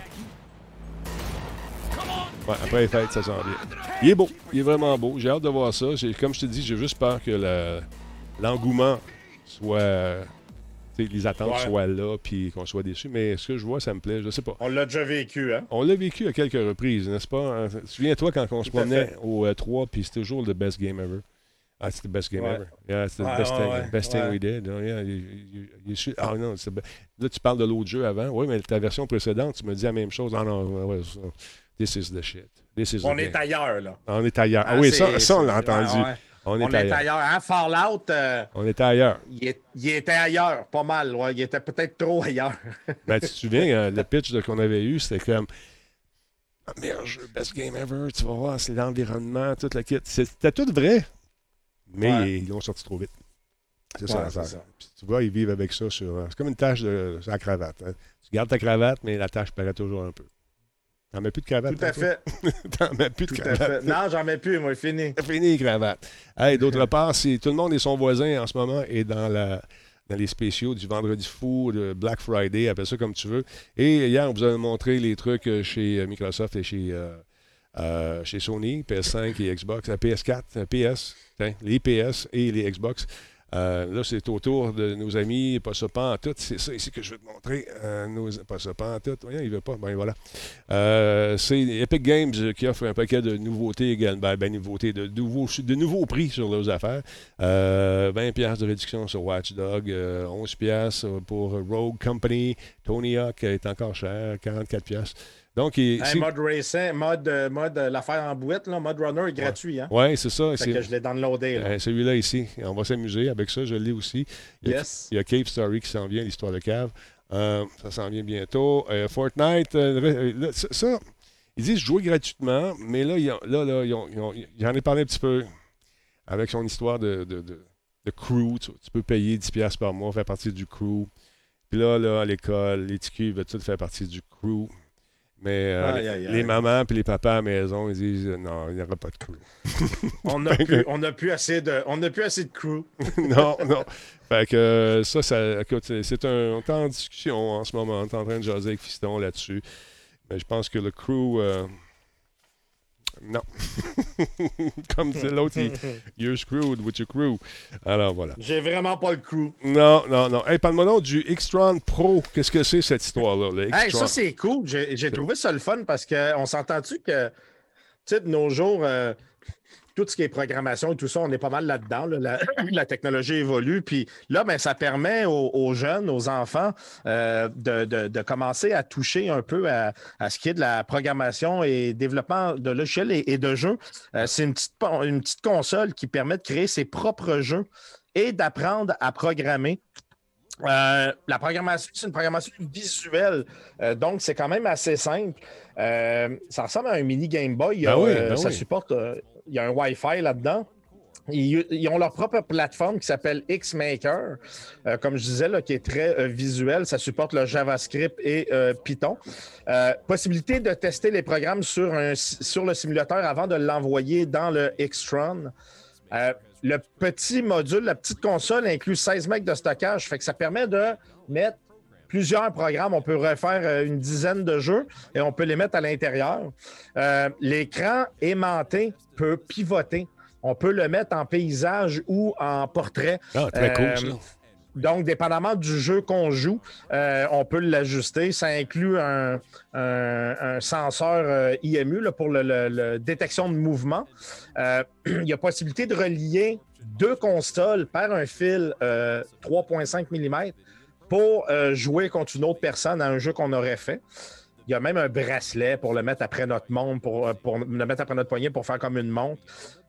Ouais, après les fêtes, ça sent bien. Il est beau. Il est vraiment beau. J'ai hâte de voir ça. Comme je te dis, j'ai juste peur que l'engouement soit. Les attentes soient là puis qu'on soit déçu. Mais ce que je vois, ça me plaît. Je sais pas. On l'a déjà vécu, hein? On l'a vécu à quelques reprises, n'est-ce pas? Souviens-toi quand on se promenait au 3 euh, puis c'était toujours le best game ever. Ah, c'était le best game ever. Yeah, c'était le best, thing, best thing we did. Yeah, ah non, là, tu parles de l'autre jeu avant. Oui, mais ta version précédente, tu me dis la même chose. Ah non, ouais, This is the shit. This is on est ailleurs, là. On est ailleurs. Ah, oui, ça, ça, on l'a entendu. On, est, ailleurs. Hein? Fallout. Euh, on était ailleurs. Il, était ailleurs, pas mal. Ouais. Il était peut-être trop ailleurs. ben, tu te souviens, euh, le pitch qu'on avait eu, c'était comme. Ah, meilleur jeu, best game ever, tu vas voir, c'est l'environnement, toute la kit. C'était tout vrai, mais ils l'ont sorti trop vite. C'est ça, ça. tu vois, ils vivent avec ça sur. Euh, c'est comme une tâche de, sur la cravate. Hein. Tu gardes ta cravate, mais la tâche paraît toujours un peu. T'en mets plus de cravate. Tout à fait. T'en mets plus de cravate. Non, j'en mets plus, moi, fini. Fini, cravate. Hey, d'autre part, si tout le monde et son voisin en ce moment est dans la dans les spéciaux du Vendredi fou, de Black Friday, appelle ça comme tu veux. Et hier, on vous a montré les trucs euh, chez euh, Microsoft et chez, euh, chez Sony, PS5 et Xbox, PS4, PS, les PS et les Xbox. Euh, là, c'est au tour de nos amis, pas ça pas en tout. C'est ça ici que je vais te montrer. Euh, nos, pas ça pas en tout. Voyons, il veut pas. Ben voilà. Euh, c'est Epic Games qui offre un paquet de nouveautés également. Ben, ben, nouveautés, de nouveaux, de nouveaux prix sur leurs affaires. 20$ de réduction sur Watchdog, 11$ pour Rogue Company. Tony Hawk est encore cher, 44$. Donc, il, hey, mode racing, mode, euh, mode euh, l'affaire en bouette, là, mode runner est gratuit. Hein? Oui, c'est ça. C'est que je l'ai downloadé. Euh, Celui-là ici. On va s'amuser avec ça, je l'ai aussi. Il y, a, yes. il y a Cave Story qui s'en vient, l'histoire de cave. Euh, ça s'en vient bientôt. Euh, Fortnite, là, ça, ils disent jouer gratuitement, mais là, ils ont, là, là ils ont, ils ont, j'en ai parlé un petit peu avec son histoire de, de, de, de crew. Tu, tu, peux payer 10$ par mois, faire partie du crew. Puis là, là, à l'école, les TQ veulent tout faire partie du crew. Mais euh, Aïe, aïe, les, aïe. les mamans et les papas à la maison, ils disent euh, non, il n'y aura pas de crew. On n'a plus, plus assez de, on a plus assez de crew. non, non. Fait que euh, ça, ça écoute, c'est- c'est un. On est en discussion en ce moment. On est en train de jaser avec Fiston là-dessus. Mais je pense que le crew. Non. Comme c'est l'autre, il- you're screwed with your crew. Alors voilà. J'ai vraiment pas le crew. Non, non, non. Hey, parle-moi donc du X-Tron Pro. Qu'est-ce que c'est cette histoire-là? Le Hey, ça, c'est cool. J'ai j'ai trouvé ça le fun parce qu'on s'entend-tu que, tu sais, de nos jours, euh, tout ce qui est programmation et tout ça, on est pas mal là-dedans. là. La, la technologie évolue. Puis là, ben, ça permet aux, aux jeunes, aux enfants, euh, de, de- de commencer à toucher un peu à, à ce qui est de la programmation et développement de logiciels et, et de jeux. Euh, c'est une petite, une petite console qui permet de créer ses propres jeux et d'apprendre à programmer. Euh, la programmation, c'est une programmation visuelle, Euh, donc c'est quand même assez simple. Euh, ça ressemble à un mini Game Boy. Ben oui, ben ça oui. supporte, il y a un Wi-Fi là-dedans. Ils, ont leur propre plateforme qui s'appelle Xmaker, euh, comme je disais, là, qui est très euh, visuel. Ça supporte le JavaScript et euh, Python. Euh, possibilité de tester les programmes sur, un, sur le simulateur avant de l'envoyer dans le Xtron. Le petit module, la petite console inclut 16 MB de stockage, fait que ça permet de mettre plusieurs programmes. On peut refaire euh, une dizaine de jeux et on peut les mettre à l'intérieur. Euh, L'écran aimanté peut pivoter. On peut le mettre en paysage ou en portrait. Ah, très cool, Euh, ça. Donc, dépendamment du jeu qu'on joue, euh, on peut l'ajuster. Ça inclut un, un- un senseur euh, IMU là, pour le détection de mouvement. Euh, il y a possibilité de relier deux consoles par un fil euh, 3.5 mm pour euh, jouer contre une autre personne à un jeu qu'on aurait fait. Il y a même un bracelet pour le mettre après notre montre, pour, euh, pour le mettre après notre poignet pour faire comme une montre.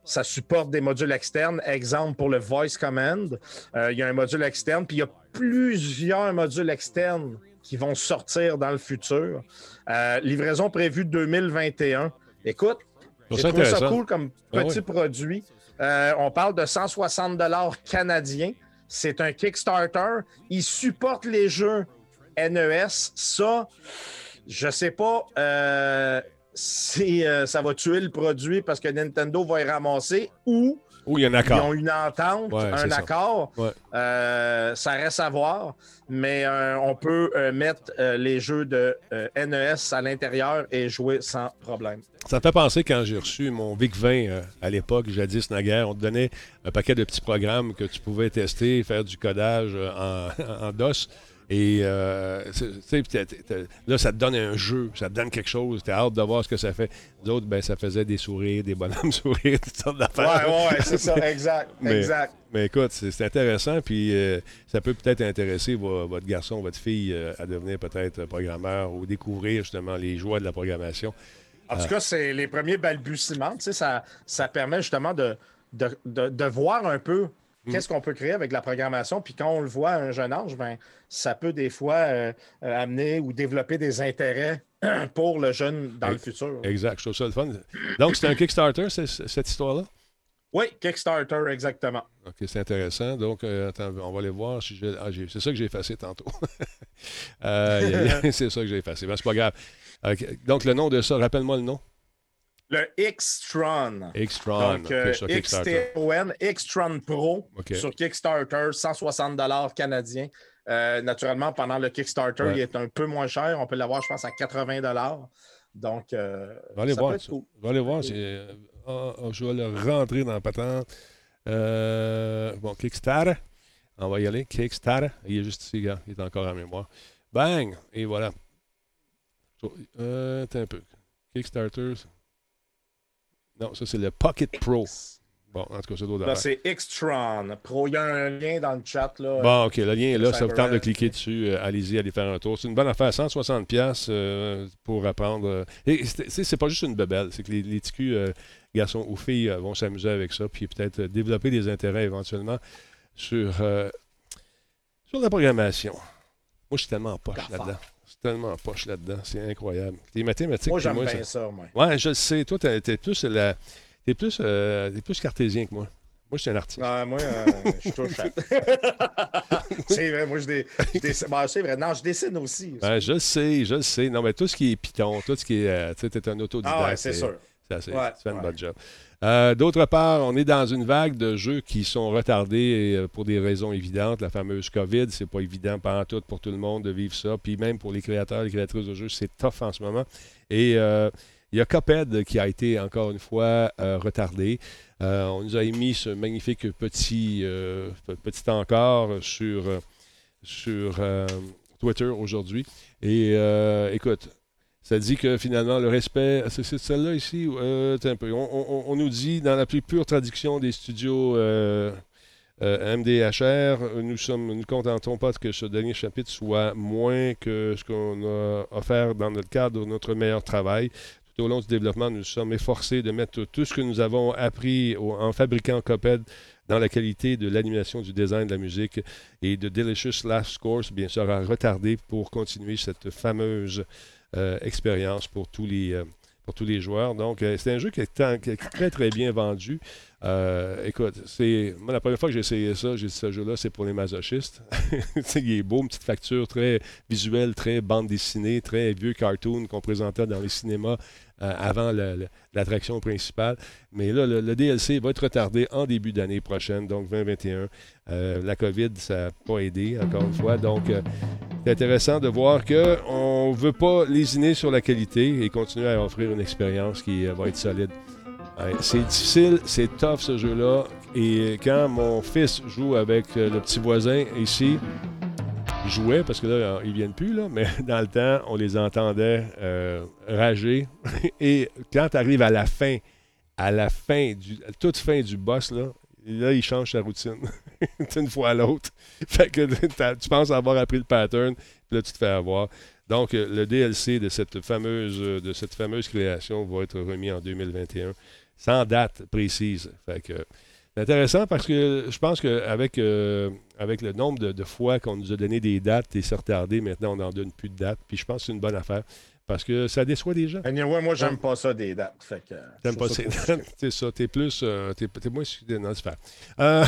Ça supporte des modules externes. Exemple pour le voice command. Euh, il y a un module externe, puis il y a plusieurs modules externes qui vont sortir dans le futur. Euh, livraison prévue 2021. Écoute, Je j'ai trouve ça trouvé ça intéressant. cool comme Ah petit oui. produit. Euh, on parle de 160 canadiens. C'est un Kickstarter. Il supporte les jeux NES. Ça, je sais pas euh, si euh, ça va tuer le produit parce que Nintendo va y ramasser ou Ou il y a un ils accord. ont une entente, Ouais, un ça. accord. Ouais. Euh, ça reste à voir, mais euh, on peut euh, mettre les jeux de NES à l'intérieur et jouer sans problème. Ça me fait penser quand j'ai reçu mon VIC-20 euh, à l'époque, jadis naguère, on te donnait un paquet de petits programmes que tu pouvais tester, faire du codage en, en DOS. Et euh, t'as- t'as- là, ça te donne un jeu, ça te donne quelque chose. Tu as hâte de voir ce que ça fait. D'autres, ben, ça faisait des sourires, des bonhommes sourires, toutes sortes d'affaires. ouais, ouais, c'est ça, exact, Mais- exact. Mais écoute, c'est intéressant, puis euh, ça peut peut-être intéresser vo- votre garçon, votre fille euh, à devenir peut-être programmeur ou découvrir justement les joies de la programmation. En tout cas, c'est les premiers balbutiements. Ça, ça permet justement de, de, de- de voir un peu. Qu'est-ce qu'on peut créer avec la programmation? Puis quand on le voit à un jeune âge, ben, ça peut des fois euh, euh, amener ou développer des intérêts pour le jeune dans le futur. Exact, je trouve ça le fun. Donc, c'est un Kickstarter, cette histoire-là? Oui, Kickstarter, exactement. OK, c'est intéressant. Donc, euh, attends, on va aller voir si je... Ah, c'est ça que j'ai effacé tantôt. Euh, c'est ça que j'ai effacé. Ben, c'est pas grave. Donc, le nom de ça, rappelle-moi le nom. Le X-Tron. X-Tron. Donc, euh. XTON, X-Tron Pro OK. sur Kickstarter, 160 canadiens. Euh, naturellement, pendant le Kickstarter, Ouais. il est un peu moins cher. On peut l'avoir, je pense, à 80 Donc, euh, va aller ça voir peut être ça. cool. On va aller voir. euh, ah, ah, je vais le rentrer dans la patente. Euh, bon, Kickstarter. On va y aller. Kickstarter. Il est juste ici, gars. Il est encore en mémoire. Bang! Et voilà. Euh, attends un peu. Kickstarter. Non, ça, c'est le Pocket Pro. Bon, en tout cas, c'est d'autres Là, affaires. c'est Xtron Pro. Il y a un lien dans le chat. Là. Bon, OK, le lien est là. Ça vous tente de cliquer dessus. euh, Allez-y, allez faire un tour. C'est une bonne affaire. 160$ piastres, euh, pour apprendre. euh, et c'est pas juste une bebelle. C'est que les, les euh, garçons ou filles, euh, vont s'amuser avec ça. Puis peut-être euh, développer des intérêts éventuellement sur, euh, sur la programmation. Moi, je suis tellement en poche là-dedans. Suis tellement en poche là-dedans. C'est incroyable. Les mathématiques, Moi, j'aime bien ça, moi. Ouais, je le sais. Toi, t'es t'es plus, la... t'es plus, euh, t'es plus cartésien que moi. Moi, je suis un artiste. Moi, euh, je touche à... c'est vrai, moi, je, dé... je dessine. Bon, c'est vrai. Non, je dessine aussi. Ouais, je le sais, je le sais. Non, mais tout ce qui est Python, tout ce qui est. euh, tu sais, t'es un autodidacte. ah ouais, c'est sûr. c'est assez- Ouais, tu fais une ouais. bonne job. Euh, D'autre part, on est dans une vague de jeux qui sont retardés euh, pour des raisons évidentes. La fameuse COVID, c'est pas évident en tout pour tout le monde de vivre ça. Puis même pour les créateurs, les créatrices de jeux, c'est tough en ce moment. Et euh, il y a Cuphead qui a été encore une fois retardé. On nous a émis ce magnifique petit, pe- petit encore sur, Twitter aujourd'hui. Et écoute, ça dit que finalement, le respect. C'est celle-là ici? Euh, un peu. On, nous dit, dans la plus pure traduction des studios euh, euh, MDHR, nous sommes, nous contentons pas que ce dernier chapitre soit moins que ce qu'on a offert dans le cadre de notre meilleur travail. Tout au long du développement, nous sommes efforcés de mettre tout ce que nous avons appris en fabriquant Coped dans la qualité de l'animation, du design, de la musique et de Delicious Last Course, bien sûr, à retarder pour continuer cette fameuse expérience pour tous les euh, pour tous les joueurs. Donc, euh, c'est un jeu qui est, très, très bien vendu. Euh, écoute, c'est moi, la première fois que j'ai essayé ça, j'ai dit ce jeu-là, c'est pour les masochistes. Il est beau, une petite facture très visuelle, très bande dessinée, très vieux cartoon qu'on présentait dans les cinémas euh, avant l'attraction principale. Mais là, le, DLC va être retardé en début d'année prochaine, donc 2021. Euh, la COVID, ça n'a pas aidé, encore une fois. Donc, euh, c'est intéressant de voir qu'on ne veut pas lésiner sur la qualité et continuer à offrir une expérience qui va être solide. C'est difficile, c'est tough ce jeu-là. Et quand mon fils joue avec le petit voisin ici, il jouait parce que là, ils viennent plus, là, mais dans le temps, on les entendait euh, rager. Et quand tu arrives à la fin, à la fin, du, toute fin du boss, là, là, il change sa routine d'une fois à l'autre. Fait que tu penses avoir appris le pattern, puis là, tu te fais avoir. Donc, euh, le DLC de cette fameuse, euh, de cette fameuse création va être remis en 2021, sans date précise. Fait que c'est intéressant parce que je pense qu'avec euh, avec le nombre de, de fois qu'on nous a donné des dates et c'est retardé, maintenant on n'en donne plus de dates. Puis je pense que c'est une bonne affaire parce que ça déçoit des gens. Anyway, moi, j'aime pas ça des dates. Fait que, T'aimes pas trouve ces ça dates? C'est ça, t'es plus. euh, t'es, t'es moins. Non, c'est faire. Euh,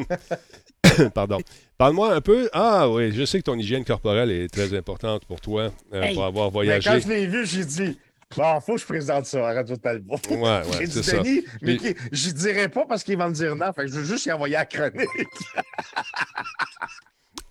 Pardon. Parle-moi un peu. Ah oui, je sais que ton hygiène corporelle est très importante pour toi, euh, Hey, pour avoir Mais voyagé. quand je l'ai vu, j'ai dit, bon, faut que je présente ça à Radio Talbot. Ouais, ouais, j'ai c'est dit, ça. Denis, mais Puis- qui- j'y dirais pas parce qu'il va me dire non. Fait que je veux juste y envoyer la chronique.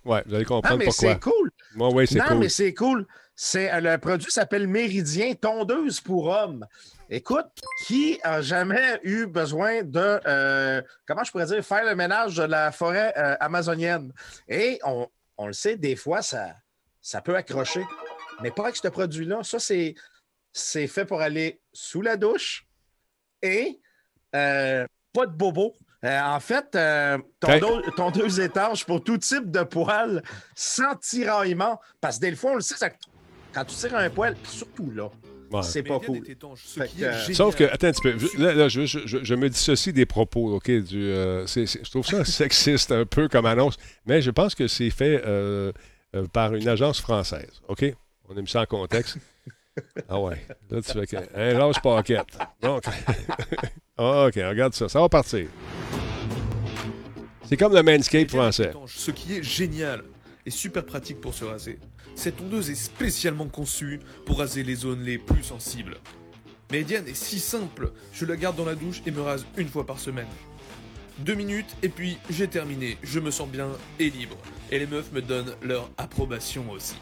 Ouais, vous allez Non, comprendre mais pourquoi. c'est cool. Moi, oui, c'est non, cool. mais c'est cool. C'est, euh, le produit s'appelle Méridien Tondeuse pour hommes. Écoute, qui a jamais eu besoin de, euh, comment je pourrais dire, faire le ménage de la forêt euh, amazonienne? Et on, on le sait, des fois, ça, ça peut accrocher. Mais pas avec ce produit-là. Ça, c'est, c'est fait pour aller sous la douche et euh, pas de bobo. Euh, en fait, euh, tondeuse, tondeuse étanche pour tout type de poils sans tiraillement. Parce que des fois, on le sait, ça- quand tu tires un poil, surtout là, Ouais. c'est pas cool. ce que, euh. Sauf que, attends un petit peu. Je- Là, là, je, je- je- je me dissocie des propos, OK? Du, euh, je trouve ça sexiste un peu comme annonce, mais je pense que c'est fait euh, euh, par une agence française, OK? On a mis ça en contexte. Ah ouais. Là, tu fais que. Un rose paquette. Donc. Ah, OK, regarde ça. Ça va partir. C'est comme le Manscape français. Ce qui est génial et super pratique pour se raser. Cette tondeuse est spécialement conçue pour raser les zones les plus sensibles. Médiane est si simple, je la garde dans la douche et me rase une fois par semaine. Deux minutes et puis j'ai terminé, je me sens bien et libre. Et les meufs me donnent leur approbation aussi.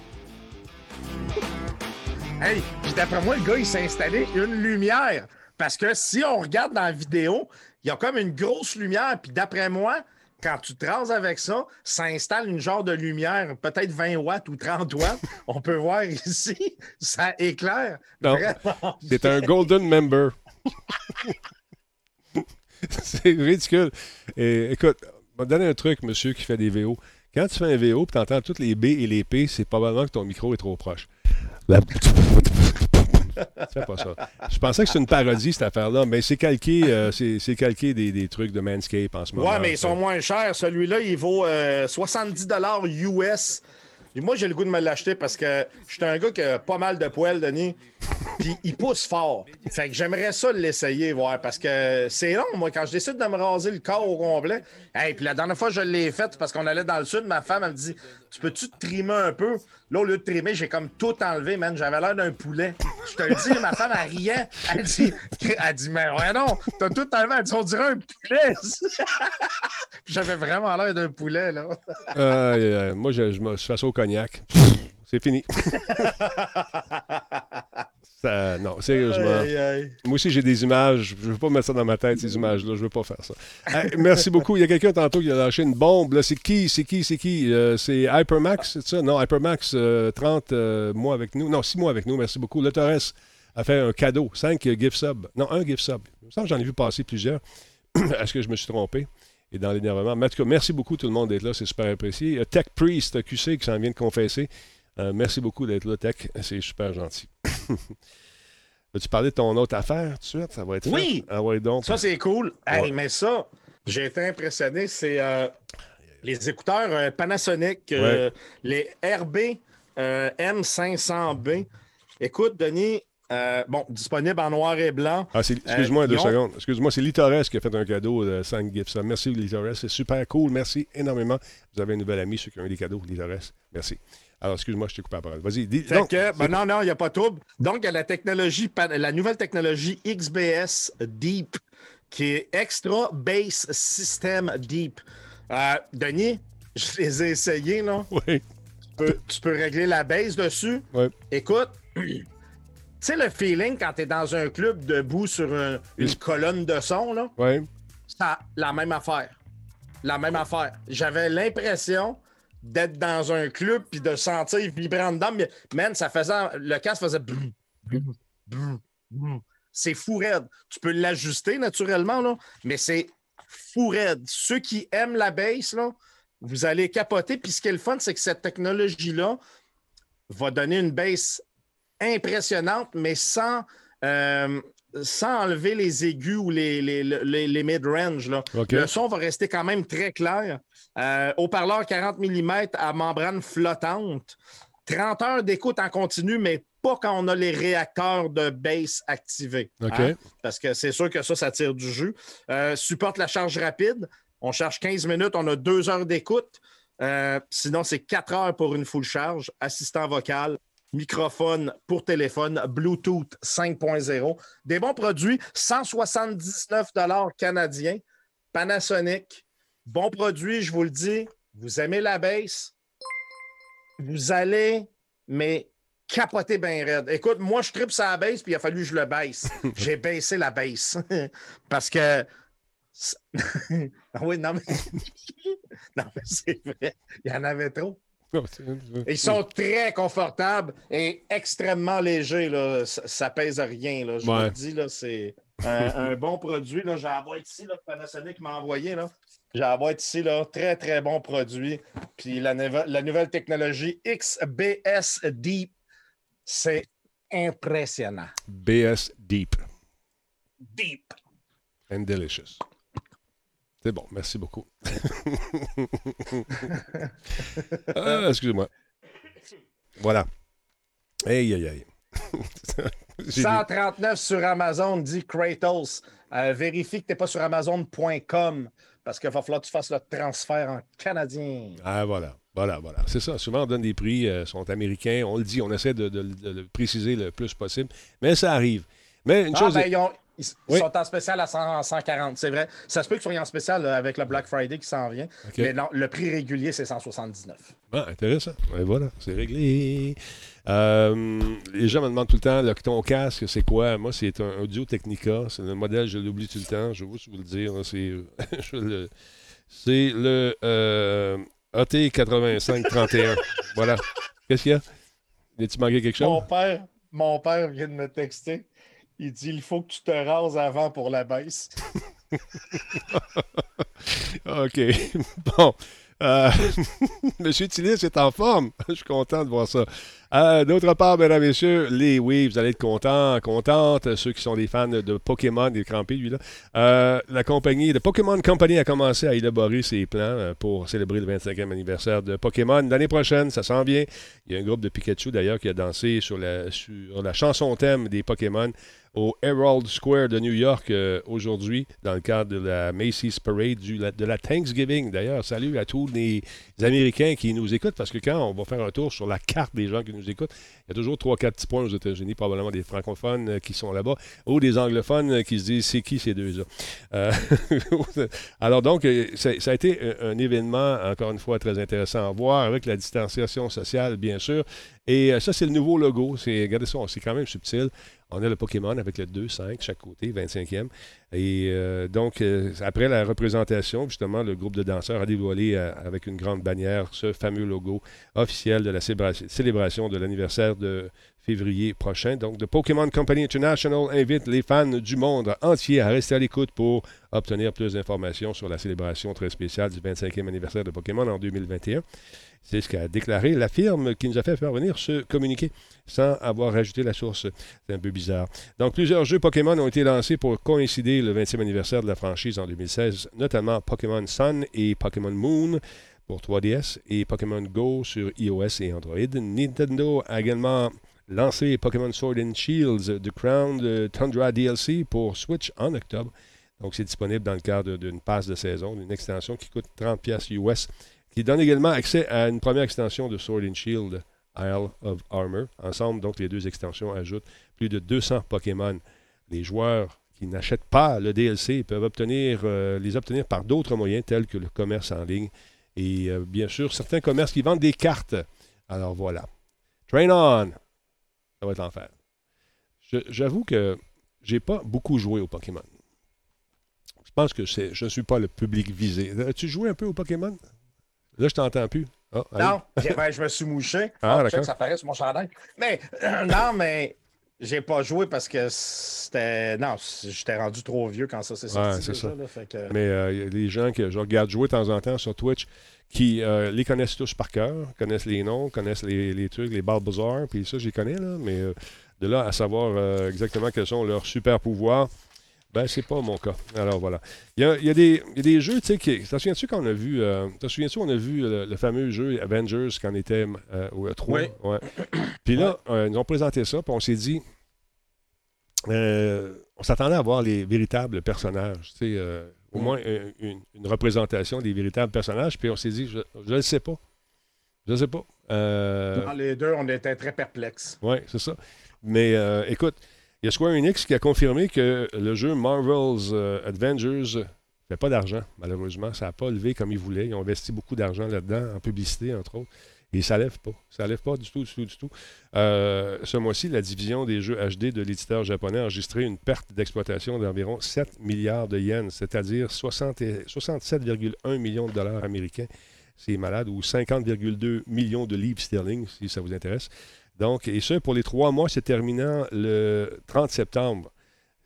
Hey, puis d'après moi, le gars, il s'est installé une lumière. Parce que si on regarde dans la vidéo, il y a comme une grosse lumière. Puis d'après moi, quand tu traces avec ça, ça installe une genre de lumière, peut-être 20 watts ou 30 watts. On peut voir ici, ça éclaire. Vraiment C'est un Golden Member. c'est ridicule. Et, écoute, je vais te donner un truc, monsieur qui fait des VO. Quand tu fais un VO et tu entends toutes les B et les P, c'est probablement que ton micro est trop proche. La- Tu fais pas ça. Je pensais que c'était une parodie, cette affaire-là, mais c'est calqué, euh, c'est c'est calqué des, des trucs de Manscape en ce moment. Ouais, mais ils sont moins chers. Celui-là, il vaut euh, 70 US. Moi, j'ai le goût de me l'acheter parce que je suis un gars qui a pas mal de poils, Denis. Puis il pousse fort. Fait que j'aimerais ça l'essayer, voir, parce que c'est long, moi, quand je décide de me raser le corps au complet. Hey, puis la dernière fois, je l'ai fait parce qu'on allait dans le sud. Ma femme, elle me dit Tu peux-tu te trimer un peu Là, au lieu de trimer, j'ai comme tout enlevé, man. J'avais l'air d'un poulet. Je te le dis, ma femme, elle riait. Elle dit, elle dit Mais ouais, non, t'as tout enlevé. Elle dit On dirait un poulet. J'avais vraiment l'air d'un poulet, là. Aïe, aïe, aïe. moi, je, je me fais ça au cognac. C'est fini. Ça- non, sérieusement. Aïe, aïe. Moi aussi, j'ai des images. Je ne veux pas mettre ça dans ma tête, ces images-là. Je veux pas faire ça. Hey, merci beaucoup. Il y a quelqu'un tantôt qui a lâché une bombe. Là, c'est qui? C'est qui? C'est qui? Euh, c'est Hypermax, c'est ça? Non, Hypermax, euh, 30 euh, mois avec nous. Non, 6 mois avec nous. Merci beaucoup. Le Torres a fait un cadeau. 5 gift subs. Non, un gift sub. J'en ai vu passer plusieurs. Est-ce que je me suis trompé? Et dans l'énervement. Mais en tout cas, merci beaucoup tout le monde d'être là. C'est super apprécié. Euh, Tech Priest QC qui s'en vient de confesser. Euh, merci beaucoup d'être là, Tech. C'est super gentil. Veux-tu parler de ton autre affaire tout de suite? Ça va être fait? Oui! Ah ouais, donc. Ça, c'est cool. Hey, mais ça, j'ai été impressionné. C'est euh, les écouteurs euh, Panasonic, euh, les RB euh, M500B. Écoute, Denis, bon, disponible en noir et blanc. Ah, excuse-moi deux ont- secondes. Excuse-moi, c'est Litores qui a fait un cadeau de 5 gifts. Ça. Merci, Litores. C'est super cool. Merci énormément. Vous avez un nouvel ami, ceux qui ont eu des cadeaux, Litores. Merci. Alors, excuse-moi, je t'ai coupé la parole. Vas-y. dis- donc, que, ben c'est- non, non, il n'y a pas de trouble. Donc, il y a la technologie, la nouvelle technologie XBS Deep, qui est Extra Base System Deep. Euh, Denis, je les ai essayés, là. Oui. Tu peux, tu peux régler la base dessus. Ouais. Écoute, tu sais le feeling quand tu es dans un club debout sur un- une colonne de son, là? Ouais. Ça, la même affaire. La même affaire. J'avais l'impression d'être dans un club puis de sentir vibrant dedans. Mais, man, ça faisait. Le casque faisait. C'est fou raide. Tu peux l'ajuster naturellement, là, mais c'est fou raide. Ceux qui aiment la bass, là, vous allez capoter. Puis ce qui est le fun, c'est que cette technologie-là va donner une bass impressionnante, mais sans, euh, sans enlever les aigus ou les, les, les- les mid-range. Le son va rester quand même très clair. Euh, haut-parleur 40 mm à membrane flottante. 30 heures d'écoute en continu, mais pas quand on a les réacteurs de bass activés. Hein, Parce que c'est sûr que ça, ça tire du jus. Euh, supporte la charge rapide. On charge 15 minutes, on a deux heures d'écoute. Euh, sinon, c'est 4 heures pour une full charge. Assistant vocal, microphone pour téléphone, Bluetooth 5.0. Des bons produits, 179 canadiens. Panasonic. Bon produit, je vous le dis. Vous aimez la baisse, vous allez, mais capoter bien raide. Écoute, moi, je tripe la baisse, puis il a fallu que je le baisse. J'ai baissé la baisse. Parce que. ah oui, non, mais. non, mais c'est vrai. Il y en avait trop. Ils sont très confortables et extrêmement légers. Là. Ça, ça pèse rien. Là. Je vous le dis, là, c'est un, un bon produit. Boîte ici, là, Panasonic m'a envoyé. Là. J'ai la boîte ici, là. très, très bon produit. Puis la, nouvelle technologie XBS Deep, c'est impressionnant. BS Deep Deep. and Delicious. C'est bon, merci beaucoup. Ah, Excusez-moi. Voilà. Aïe, aïe, aïe. J'ai dit- 139 sur Amazon, dit Kratos. Euh, vérifie que tu n'es pas sur Amazon.com parce qu'il va falloir que tu fasses le transfert en canadien. Ah, voilà. Voilà, voilà. C'est ça. Souvent, on donne des prix, euh, sont américains. On le dit, on essaie de, de- de le préciser le plus possible. Mais ça arrive. Mais une Ah, chose. ben, est- ils, ont- ils Oui. sont en spécial à 100 140, c'est vrai. Ça se peut qu'ils soient en spécial là, avec le Black Friday qui s'en vient. Mais non, le prix régulier, c'est 179. Ah, intéressant. Et voilà, c'est réglé. Euh, les gens me demandent tout le temps, là, ton casque, c'est quoi? Moi, c'est un Audio Technica. C'est le modèle, je l'oublie tout le temps. Je vais vous le dire. là, c'est, le- C'est le euh, AT8531. voilà. Qu'est-ce qu'il y a? As-tu manqué quelque chose? Mon père, mon père vient de me texter. Il dit il faut que tu te rases avant pour la baisse. OK. Bon. Euh, Monsieur Tillis est en forme. Je suis content de voir ça. Euh, D'autre part, mesdames et messieurs, les oui, vous allez être contents, contentes, ceux qui sont des fans de Pokémon, des crampés, lui là. Euh, la compagnie, de Pokémon Company a commencé à élaborer ses plans pour célébrer le 25e anniversaire de Pokémon. L'année prochaine, ça s'en vient. Il y a un groupe de Pikachu d'ailleurs qui a dansé sur la, sur la chanson thème des Pokémon au Herald Square de New York euh, aujourd'hui dans le cadre de la Macy's Parade de la Thanksgiving. D'ailleurs, salut à tous les Américains qui nous écoutent parce que quand on va faire un tour sur la carte des gens qui nous écoutent, il y a toujours 3-4 petits points aux États-Unis, probablement des francophones euh, qui sont là-bas ou des anglophones euh, qui se disent c'est qui ces deux-là? Alors donc, ça, a été un, événement, encore une fois, très intéressant à voir avec la distanciation sociale, bien sûr. Et ça, c'est le nouveau logo. C'est, regardez ça, c'est quand même subtil. On a le Pokémon avec le 2, 5, chaque côté, 25e. Et euh, donc, euh, après la représentation, justement, le groupe de danseurs a dévoilé euh, avec une grande bannière ce fameux logo officiel de la célébra- célébration de l'anniversaire de février prochain. Donc, The Pokémon Company International invite les fans du monde entier à rester à l'écoute pour obtenir plus d'informations sur la célébration très spéciale du 25e anniversaire de Pokémon en 2021. C'est ce qu'a déclaré la firme qui nous a fait parvenir ce communiqué sans avoir rajouté la source. C'est un peu bizarre. Donc, plusieurs jeux Pokémon ont été lancés pour coïncider le 20e anniversaire de la franchise en 2016, notamment Pokémon Sun et Pokémon Moon pour 3DS et Pokémon Go sur iOS et Android. Nintendo a également lancé Pokémon Sword and Shields The Crown de Tundra DLC pour Switch en octobre. Donc, c'est disponible dans le cadre d'une passe de saison, d'une extension qui coûte 30$ piastres US, qui donne également accès à une première extension de Sword and Shield, Isle of Armor. Ensemble, donc, les deux extensions ajoutent plus de 200 Pokémon. Les joueurs qui n'achètent pas le DLC peuvent obtenir, euh, les obtenir par d'autres moyens, tels que le commerce en ligne et euh, bien sûr certains commerces qui vendent des cartes. Alors voilà. Train on! Ça va être l'enfer. J'avoue que j'ai pas beaucoup joué au Pokémon. Je pense que c'est, je ne suis pas le public visé. As-tu joué un peu au Pokémon? Là, je t'entends plus. Ah. Non, ben, je me suis mouché. Ah, check, d'accord. Ça paraît sur mon chandail. Mais non, mais j'ai pas joué parce que c'était. Non, j'étais rendu trop vieux quand ça s'est sorti. Ouais, ça. là, fait que- Mais euh, des gens que je regarde jouer de temps en temps sur Twitch qui euh, les connaissent tous par cœur, connaissent les noms, connaissent les, les trucs, les Bulbasaur, puis ça, j'y connais, là. Mais euh, de là à savoir euh, exactement quels sont leurs super pouvoirs, ben, c'est pas mon cas. Alors voilà. Il y a, il y a des, il y a des jeux, tu sais, qui. T'en souviens-tu qu'on a vu. Euh, t'en souviens-tu on a vu le, le fameux jeu Avengers quand on était euh, au E3? Oui. Ouais. Puis là, euh, ils nous ont présenté ça, puis on s'est dit. euh, on s'attendait à voir les véritables personnages, tu sais, euh, au Mm. moins euh, une, une représentation des véritables personnages, puis on s'est dit, je ne le sais pas. Je ne sais pas. Euh, Dans les deux, on était très perplexes. oui, c'est ça. Mais euh, écoute, il y a Square Enix qui a confirmé que le jeu Marvel's euh, Avengers fait pas d'argent, malheureusement. Ça n'a pas levé comme ils voulaient. Ils ont investi beaucoup d'argent là-dedans, en publicité, entre autres. Et ça lève pas. Ça lève pas du tout, du tout, du tout. Euh, ce mois-ci, la division des jeux HD de l'éditeur japonais a enregistré une perte d'exploitation d'environ 7 milliards de yens, c'est-à-dire 60 et- 67,1 millions de dollars américains. C'est malade, ou 50,2 millions de livres sterling, si ça vous intéresse. Donc, et ce, pour les trois mois, c'est terminant le 30 septembre.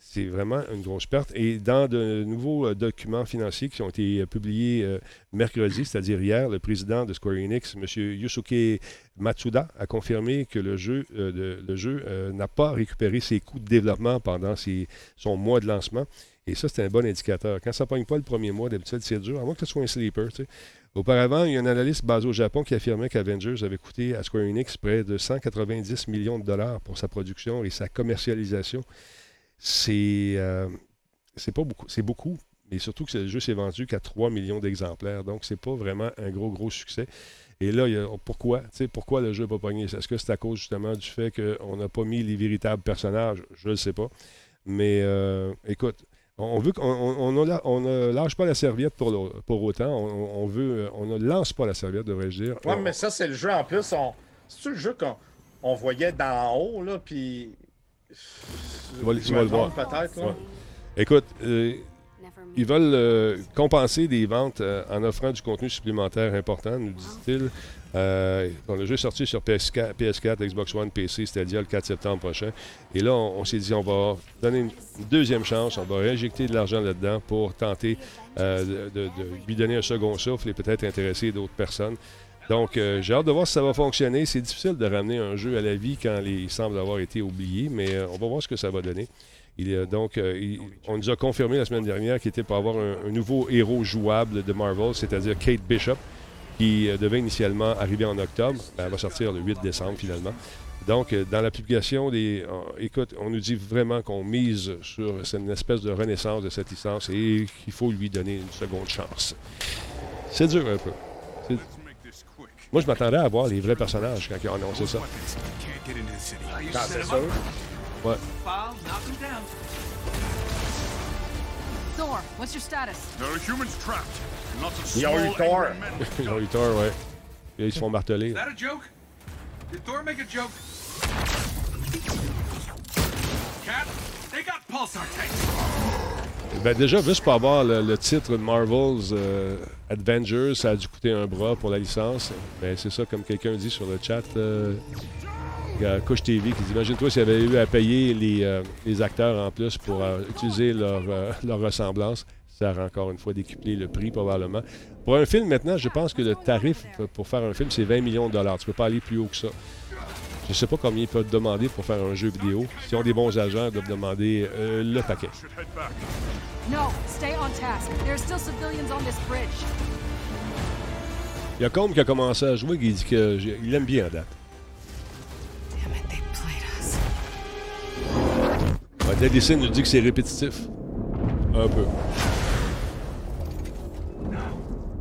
C'est vraiment une grosse perte. Et dans de nouveaux euh, documents financiers qui ont été euh, publiés euh, mercredi, c'est-à-dire hier, le président de Square Enix, M. Yusuke Matsuda, a confirmé que le jeu, le jeu n'a pas récupéré ses coûts de développement pendant son mois de lancement. Et ça, c'est un bon indicateur. Quand ça ne pogne pas le premier mois, d'habitude, c'est dur, à moins que ce soit un sleeper. tu sais. Auparavant, il y a un analyste basé au Japon qui affirmait qu'Avengers avait coûté à Square Enix près de 190 millions de dollars pour sa production et sa commercialisation. C'est euh, pas beaucoup, c'est beaucoup, mais surtout que le jeu s'est vendu qu'à 3 millions d'exemplaires. Donc, c'est pas vraiment un gros, gros succès. Et là, a- pourquoi, pourquoi le jeu n'a pas pogné? Est-ce que c'est à cause justement du fait qu'on n'a pas mis les véritables personnages? Je ne sais pas. Mais euh, écoute, on, veut qu'on on, on, a- on ne lâche pas la serviette pour, le- pour autant. On, on veut, on ne lance pas la serviette, devrais-je dire. On- mais ça, c'est le jeu en plus. C'est le jeu qu'on on voyait d'en haut, là, puis. vas tu vas le voir. Peut-être. Ouais. Écoute, euh, ils veulent euh, compenser des ventes euh, en offrant du contenu supplémentaire important, nous dit-il. Euh, bon, le jeu est sorti sur PS4, PS4, Xbox One, PC, Stadia le 4 septembre prochain. Et là, on, on s'est dit, on va donner une, deuxième chance, on va réinjecter de l'argent là-dedans pour tenter euh, de, de- de lui donner un second souffle et peut-être intéresser d'autres personnes. Donc, j'ai hâte de voir si ça va fonctionner. C'est difficile de ramener un jeu à la vie quand il semble avoir été oublié, mais on va voir ce que ça va donner. Il, donc, euh, il- on nous a confirmé la semaine dernière qu'il était pour avoir un, un nouveau héros jouable de Marvel, c'est-à-dire Kate Bishop, qui euh, devait initialement arriver en octobre. Elle va sortir le 8 décembre finalement. Donc, euh, dans la publication des. euh, écoute, on nous dit vraiment qu'on mise sur une espèce de renaissance de cette licence et qu'il faut lui donner une seconde chance. C'est dur un peu. Moi, je m'attendais à voir les vrais personnages quand ils ont annoncé ça. Non, c'est sûr. Ouais. Thor, what's your status? Ils ont eu tort. Ils ont eu tort, ouais. Et ils se font marteler. Is that a joke? Did Thor make a joke? Cat, they got pulsar tanks. Ben déjà, juste pour avoir le, le titre de Marvel's euh, Avengers, ça a dû coûter un bras pour la licence. Ben, c'est ça, comme quelqu'un dit sur le chat. Euh, a Couche TV qui dit Imagine-toi s'il y avait eu à payer les, euh, les acteurs en plus pour euh, utiliser leur, euh, leur ressemblance. Ça aurait encore une fois décuplé le prix, probablement. Pour un film, maintenant, je pense que le tarif pour faire un film, c'est 20 millions de dollars. Tu peux pas aller plus haut que ça. Je sais pas combien ils peuvent demander pour faire un jeu vidéo. S'ils ont des bons agents, ils doivent demander euh, le paquet. No, stay on task. There are still civilians on this bridge. Il y a Combe qui a commencé à jouer, qui dit qu'il aime bien à date. Ouais, Dead nous dit que c'est répétitif. Un peu.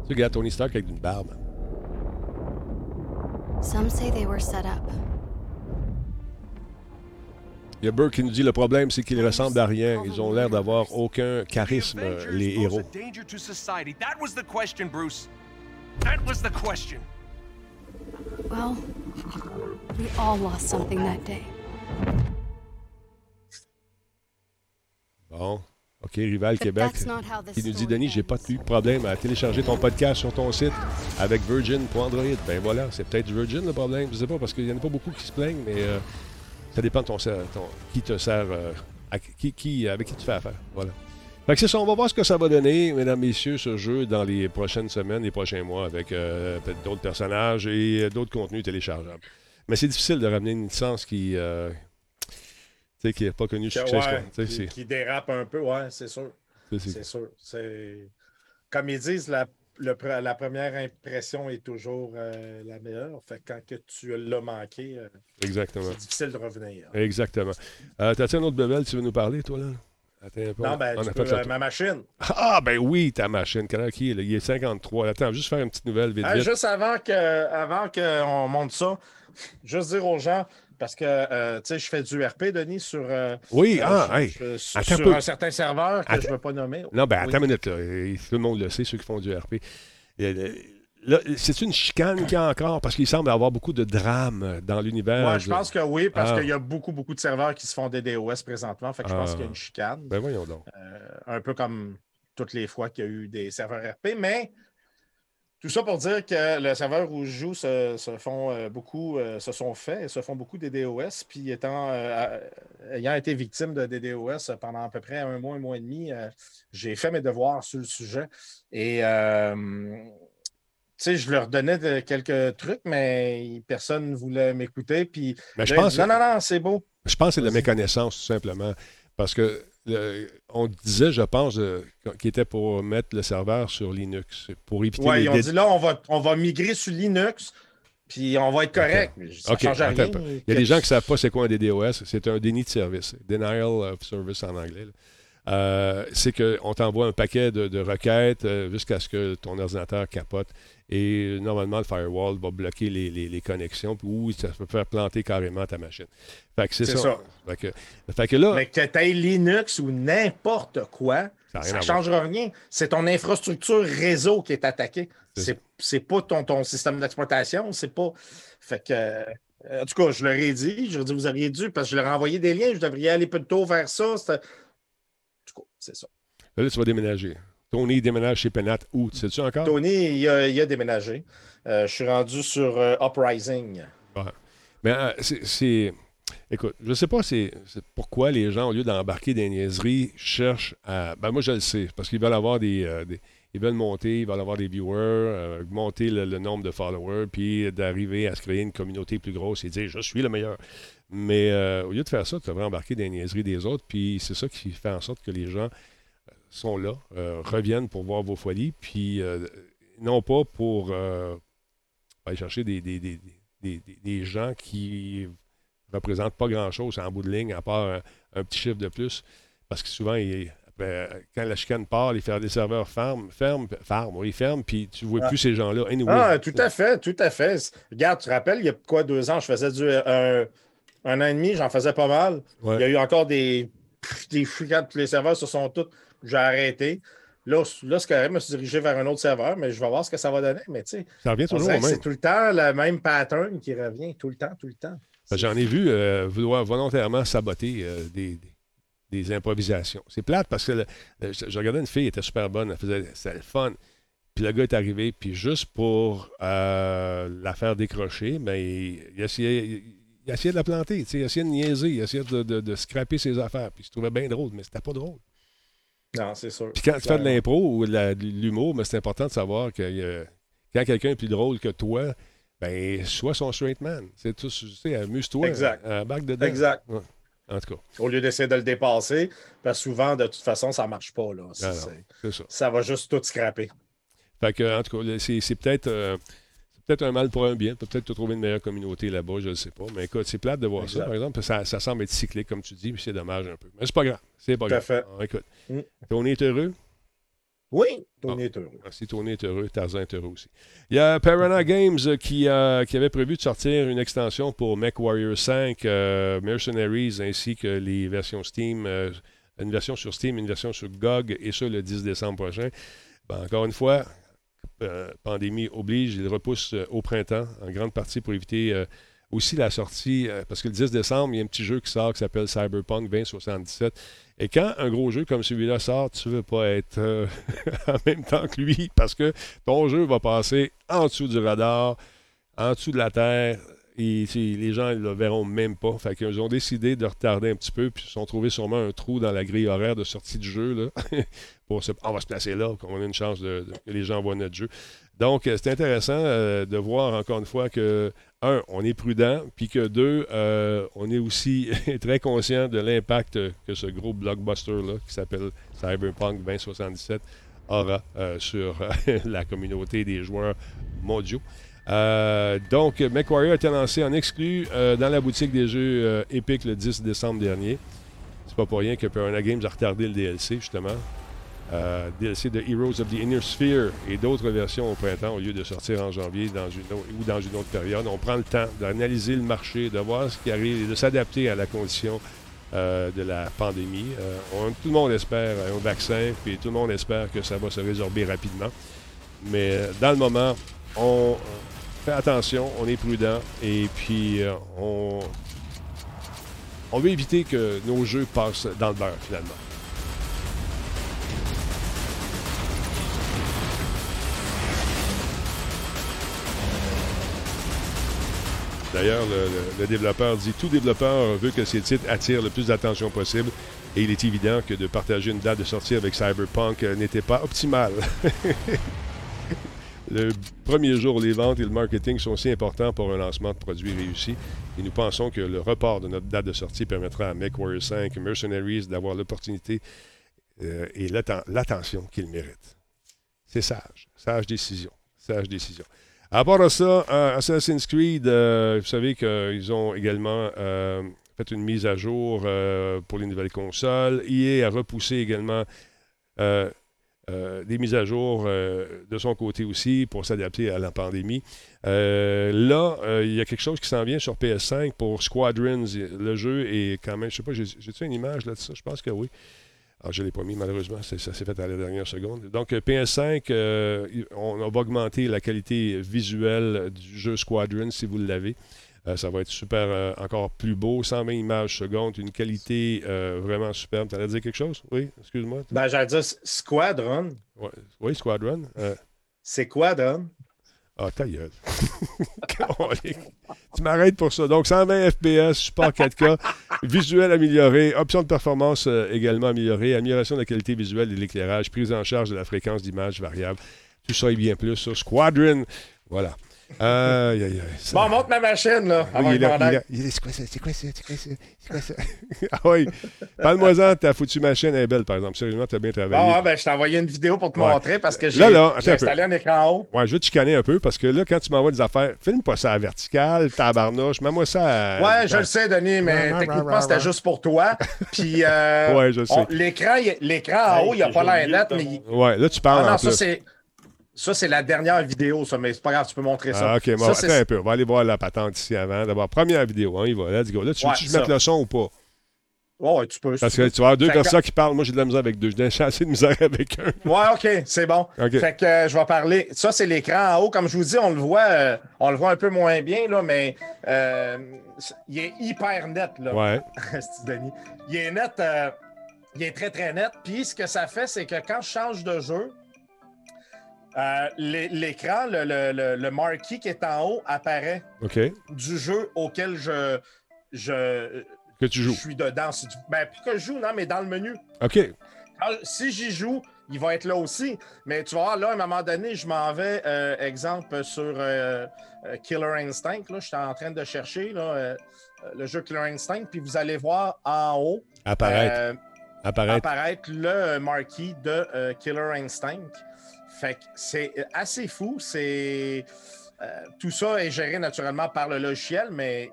Tu regardes Tony Stark avec une barbe. Some say they were set up. Il y a Burke qui nous dit le problème, c'est qu'ils ressemblent à rien. Ils ont l'air d'avoir aucun charisme, les héros. danger to society. That was the question, Bruce. That was the question. Well, we all lost something that day. Bon. OK, Rival Québec. Qui nous dit Denis, j'ai pas eu de problème à télécharger ton podcast sur ton site avec Virgin pour Android. Ben voilà, c'est peut-être Virgin le problème. Je sais pas, parce qu'il y en a pas beaucoup qui se plaignent, mais euh, ça dépend de ton, qui te sert, euh, à qui, qui- avec qui tu fais affaire. Voilà. Fait que c'est ça, on va voir ce que ça va donner, mesdames, messieurs, ce jeu dans les prochaines semaines, les prochains mois, avec euh, peut-être d'autres personnages et euh, d'autres contenus téléchargeables. Mais c'est difficile de ramener une licence qui, sais, qui n'a pas connu Que, succès. ouais, qui, qui dérape un peu, ouais, c'est sûr. c'est- sûr. C'est... Comme ils disent, la, le la première impression est toujours euh, la meilleure. Fait que quand que tu l'as manqué, euh, Exactement. c'est difficile de revenir. Exactement. Euh, T'as-tu un autre bebel tu veux nous parler, toi, là? Attends un peu. Non, ben, On tu peux, euh, ma machine. Ah, ben oui, ta machine. Quelle heure qui est, là? Il est 53. Attends, juste faire une petite nouvelle vite, Ah, vite. juste avant que, avant qu'on monte ça, juste dire aux gens, parce que euh, tu sais, je fais du RP, Denis, sur, euh, Oui, euh, ah, je- hey. je- sur un sur peu. un certain serveur que je ne veux pas nommer. Non, ben Oui. attends une minute, là. Tout le monde le sait, ceux qui font du RP. Là, c'est une chicane qu'il y a encore parce qu'il semble y avoir beaucoup de drames dans l'univers. Ouais, je pense que oui, parce Ah. qu'il y a beaucoup, beaucoup de serveurs qui se font des DOS présentement. Fait que je pense Ah. qu'il y a une chicane. Ben voyons donc. Euh, un peu comme toutes les fois qu'il y a eu des serveurs RP, mais tout ça pour dire que le serveur où je joue se, se font euh, beaucoup, euh, se sont faits, se font beaucoup des DOS, puis étant, euh, ayant été victime de des DOS pendant à peu près un mois, un mois et demi, euh, j'ai fait mes devoirs sur le sujet. Et euh, tu sais, je leur donnais de- quelques trucs, mais personne ne voulait m'écouter. Puis Ben, je pense- non, non, non, c'est beau. Je pense que c'est de la méconnaissance, tout simplement. Parce que le- on disait, je pense, euh, qu'il était pour mettre le serveur sur Linux, pour éviter Ouais, les ils ont dit là, on va, on va migrer sur Linux, puis on va être correct. Mais Ça change rien. Il y a des gens qui ne savent pas c'est quoi un DDoS. C'est un déni de service. Denial of service en anglais. Euh, c'est qu'on t'envoie un paquet de, de requêtes euh, jusqu'à ce que ton ordinateur capote. Et euh, normalement, le firewall va bloquer les, les- les connexions ou ça peut faire planter carrément ta machine. Fait que c'est ça. ça. Fait que, fait que là, Mais que tu aies Linux ou n'importe quoi, Ça ne changera rien. C'est ton infrastructure réseau qui est attaquée. C'est pas ton, ton système d'exploitation. C'est pas. Fait que. euh, en tout cas, je leur ai dit, je leur ai dit, vous auriez dû, parce que je leur ai envoyé des liens, je devrais aller plus tôt vers ça. En tout cas, c'est ça. Là, tu vas déménager. Tony déménage chez Penat où? Tu sais-tu encore? Tony, il a, il a déménagé. Euh, je suis rendu sur euh, Uprising. Ouais. Mais euh, c'est-. Écoute, je sais pas c'est pourquoi les gens, au lieu d'embarquer des niaiseries, cherchent à. Ben moi, je le sais. Parce qu'ils veulent avoir des. des- ils veulent monter, ils veulent avoir des viewers, monter le, le nombre de followers, puis d'arriver à se créer une communauté plus grosse et dire je suis le meilleur. Mais au lieu de faire ça, tu devrais embarquer des niaiseries des autres, puis c'est ça qui fait en sorte que les gens sont là, euh, reviennent pour voir vos folies, puis euh, non pas pour euh, aller chercher des, des, des, des, des- des gens qui représentent pas grand-chose en bout de ligne, à part un, un petit chiffre de plus. Parce que souvent, il- après, quand la chicane part, les, les serveurs ferment, ferment, ferment, oui, ils ferment, puis tu vois Ah. plus ces gens-là. Anyway, Ah, tout à fait, tout à fait. Regarde, tu te rappelles, il y a quoi, deux ans, je faisais du, un, un an et demi, j'en faisais pas mal. Ouais. Il y a eu encore des, des chicanes, tous les serveurs se sont tous. J'ai arrêté. Là, là c'est correct, je me suis dirigé vers un autre serveur, mais je vais voir ce que ça va donner. Mais tu sais, ça revient toujours c'est tout le temps le même pattern qui revient, tout le temps, tout le temps. Que J'en ai vu euh, vouloir volontairement saboter euh, des, des- des improvisations. C'est plate parce que le- le- je, je regardais une fille, elle était super bonne, elle faisait c'était le fun. Puis le gars est arrivé, puis juste pour euh, la faire décrocher, ben, il, il essayait, il, il essayait de la planter, il essayait de niaiser, il essayait de, de, de scraper ses affaires. Puis il se trouvait bien drôle, mais c'était pas drôle. Non, c'est sûr. Puis quand tu fais de l'impro ou de l'humour, mais c'est important de savoir que euh, quand quelqu'un est plus drôle que toi, ben, sois son straight man. C'est tout, tu sais, amuse-toi. Exact. euh, embarque dedans. Exact. Ouais. En tout cas. Au lieu d'essayer de le dépasser, parce que souvent, de toute façon, ça marche pas. Là. Ah non, ça. ça va juste tout scraper. Fait que, en tout cas, c'est peut-être euh, peut-être un mal pour un bien. Peut-être te trouver une meilleure communauté là-bas, je ne sais pas. Mais écoute, c'est plate de voir Exact. ça, par exemple. Ça, ça semble être cyclique, comme tu dis, puis c'est dommage un peu. Mais c'est pas grave. C'est pas Tout grave. fait. Ah, écoute, Mm. Tony est heureux? Oui, Tony est heureux. Si Tony est heureux, Tarzan est heureux aussi. Il y a Piranha Games euh, qui, euh, qui avait prévu de sortir une extension pour MechWarrior 5, euh, Mercenaries, ainsi que les versions Steam, euh, une version sur Steam, une version sur GOG, et ça le 10 décembre prochain. Ben, encore une fois, pandémie oblige, il repousse euh, au printemps, en grande partie pour éviter euh, aussi la sortie, euh, parce que le 10 décembre, il y a un petit jeu qui sort qui s'appelle Cyberpunk 2077. Et quand un gros jeu comme celui-là sort, tu veux pas être euh, en même temps que lui, parce que ton jeu va passer en dessous du radar, en dessous de la terre, et les gens ne le verront même pas. Fait qu'ils ont décidé de retarder un petit peu, puis ils se sont trouvés sûrement un trou dans la grille horaire de sortie du jeu. Là, pour on va se placer là, qu'on ait une chance de, que les gens voient notre jeu. Donc, euh, c'est intéressant euh, de voir encore une fois que, un, on est prudent, puis que deux, euh, on est aussi très conscient de l'impact que ce gros blockbuster-là, qui s'appelle Cyberpunk 2077, aura sur la communauté des joueurs mondiaux. Euh, donc, MechWarrior a été lancé en exclu euh, dans la boutique des jeux euh, Epic le 10 décembre dernier. C'est pas pour rien que Piranha Games a retardé le DLC, justement. Euh, DLC de Heroes of the Inner Sphere et d'autres versions au printemps au lieu de sortir en janvier ou dans une autre période. On prend le temps d'analyser le marché, de voir ce qui arrive et de s'adapter à la condition de la pandémie. Tout le monde espère un vaccin, puis tout le monde espère que ça va se résorber rapidement. Mais dans le moment, on fait attention, on est prudent et puis euh, on, veut éviter que nos jeux passent dans le beurre finalement. D'ailleurs, le, le- le développeur dit tout développeur veut que ses titres attirent le plus d'attention possible et il est évident que de partager une date de sortie avec Cyberpunk euh, n'était pas optimal. le premier jour, les ventes et le marketing sont si importants pour un lancement de produit réussi et nous pensons que le report de notre date de sortie permettra à MechWarrior 5 Mercenaries d'avoir l'opportunité euh, et l'atten- l'attention qu'il mérite. C'est sage. Sage décision. Sage décision. À part ça, Assassin's Creed, euh, vous savez qu'ils ont également euh, fait une mise à jour pour les nouvelles consoles. EA a repoussé également euh, des mises à jour euh, de son côté aussi pour s'adapter à la pandémie. Euh, là, il y a quelque chose qui s'en vient sur PS5 pour Squadrons. Le jeu est quand même, je sais pas, j'ai- j'ai-tu une image là de ça? Je pense que oui. Ah, je ne l'ai pas mis, malheureusement. Ça s'est fait à la dernière seconde. Donc, euh, PS5, euh, on, on va augmenter la qualité visuelle du jeu Squadron, si vous l'avez. Euh, ça va être super, euh, encore plus beau, 120 images secondes, une qualité euh, vraiment superbe. Tu allais dire quelque chose? Oui, excuse-moi. Ben, j'allais dire Squadron. Ouais. Oui, Squadron. C'est quoi, Don? Ah, ta gueule. Tu m'arrêtes pour ça. Donc, 120 FPS, support 4K, visuel amélioré, option de performance également améliorée, amélioration de la qualité visuelle et de l'éclairage, prise en charge de la fréquence d'image variable. Tout ça et bien plus sur Squadron. Voilà. Aïe, aïe, aïe. Ça- Bon, monte ma machine, là. Oui, C'est quoi ça? C'est quoi ça? C'est quoi ça? C'est quoi ça? ah oui. Parle-moi-en, ta foutue machine elle est belle, par exemple. Sérieusement, tu as bien travaillé. Ouais, ben, je t'ai envoyé une vidéo pour te Ouais. montrer parce que j'ai Là, là, attends j'ai un peu. installé un écran haut. Ouais, je vais te chicaner un peu parce que là, quand tu m'envoies des affaires, filme pas ça à verticale, tabarnouche, mets-moi ça à. Ouais, je le sais, Denis, mais techniquement, c'était juste pour toi. Puis, euh, Ouais, je le sais. on- l'écran, en haut, il a pas l'air net, mais. Ouais, là, tu parles Ah en non, ça, c'est. Ça, c'est la dernière vidéo, ça, mais c'est pas grave, tu peux montrer ça. Ah, ok, bon, ça, c'est- attends un peu. On va aller voir la patente ici avant. D'abord, première vidéo, hein, il va. Là, tu Ouais, veux-tu que je mette le son ou pas? Ouais, ouais, tu peux. Parce que tu vas avoir deux Fait que- personnes qui parlent. Moi, j'ai de la misère avec deux. J'ai assez de misère avec un. veux. Ouais, OK, c'est bon. OK. Fait que euh, je vais parler. Ça, c'est l'écran en haut. Comme je vous dis, on le voit, euh, on le voit un peu moins bien, là, mais euh, il est hyper net, là. Ouais. Denis. Il est net, il est très très net. Puis ce que ça fait, c'est que quand je change de jeu, euh, l'é- l'écran, le, le, le, le marquee qui est en haut apparaît du jeu auquel je, je, Que tu joues. je suis dedans. Si tu- Ben, plus que je joue, non, mais dans le menu. OK. Quand- si j'y joue, il va être là aussi. Mais tu voir, là, à un moment donné, je m'en vais, euh, exemple, sur euh, Killer Instinct. Là, je suis en train de chercher là, le jeu Killer Instinct. Puis vous allez voir en haut Apparaître. Apparaître. apparaître le marquee de Killer Instinct. Fait que c'est euh, assez fou. C'est euh, tout ça est géré naturellement par le logiciel, mais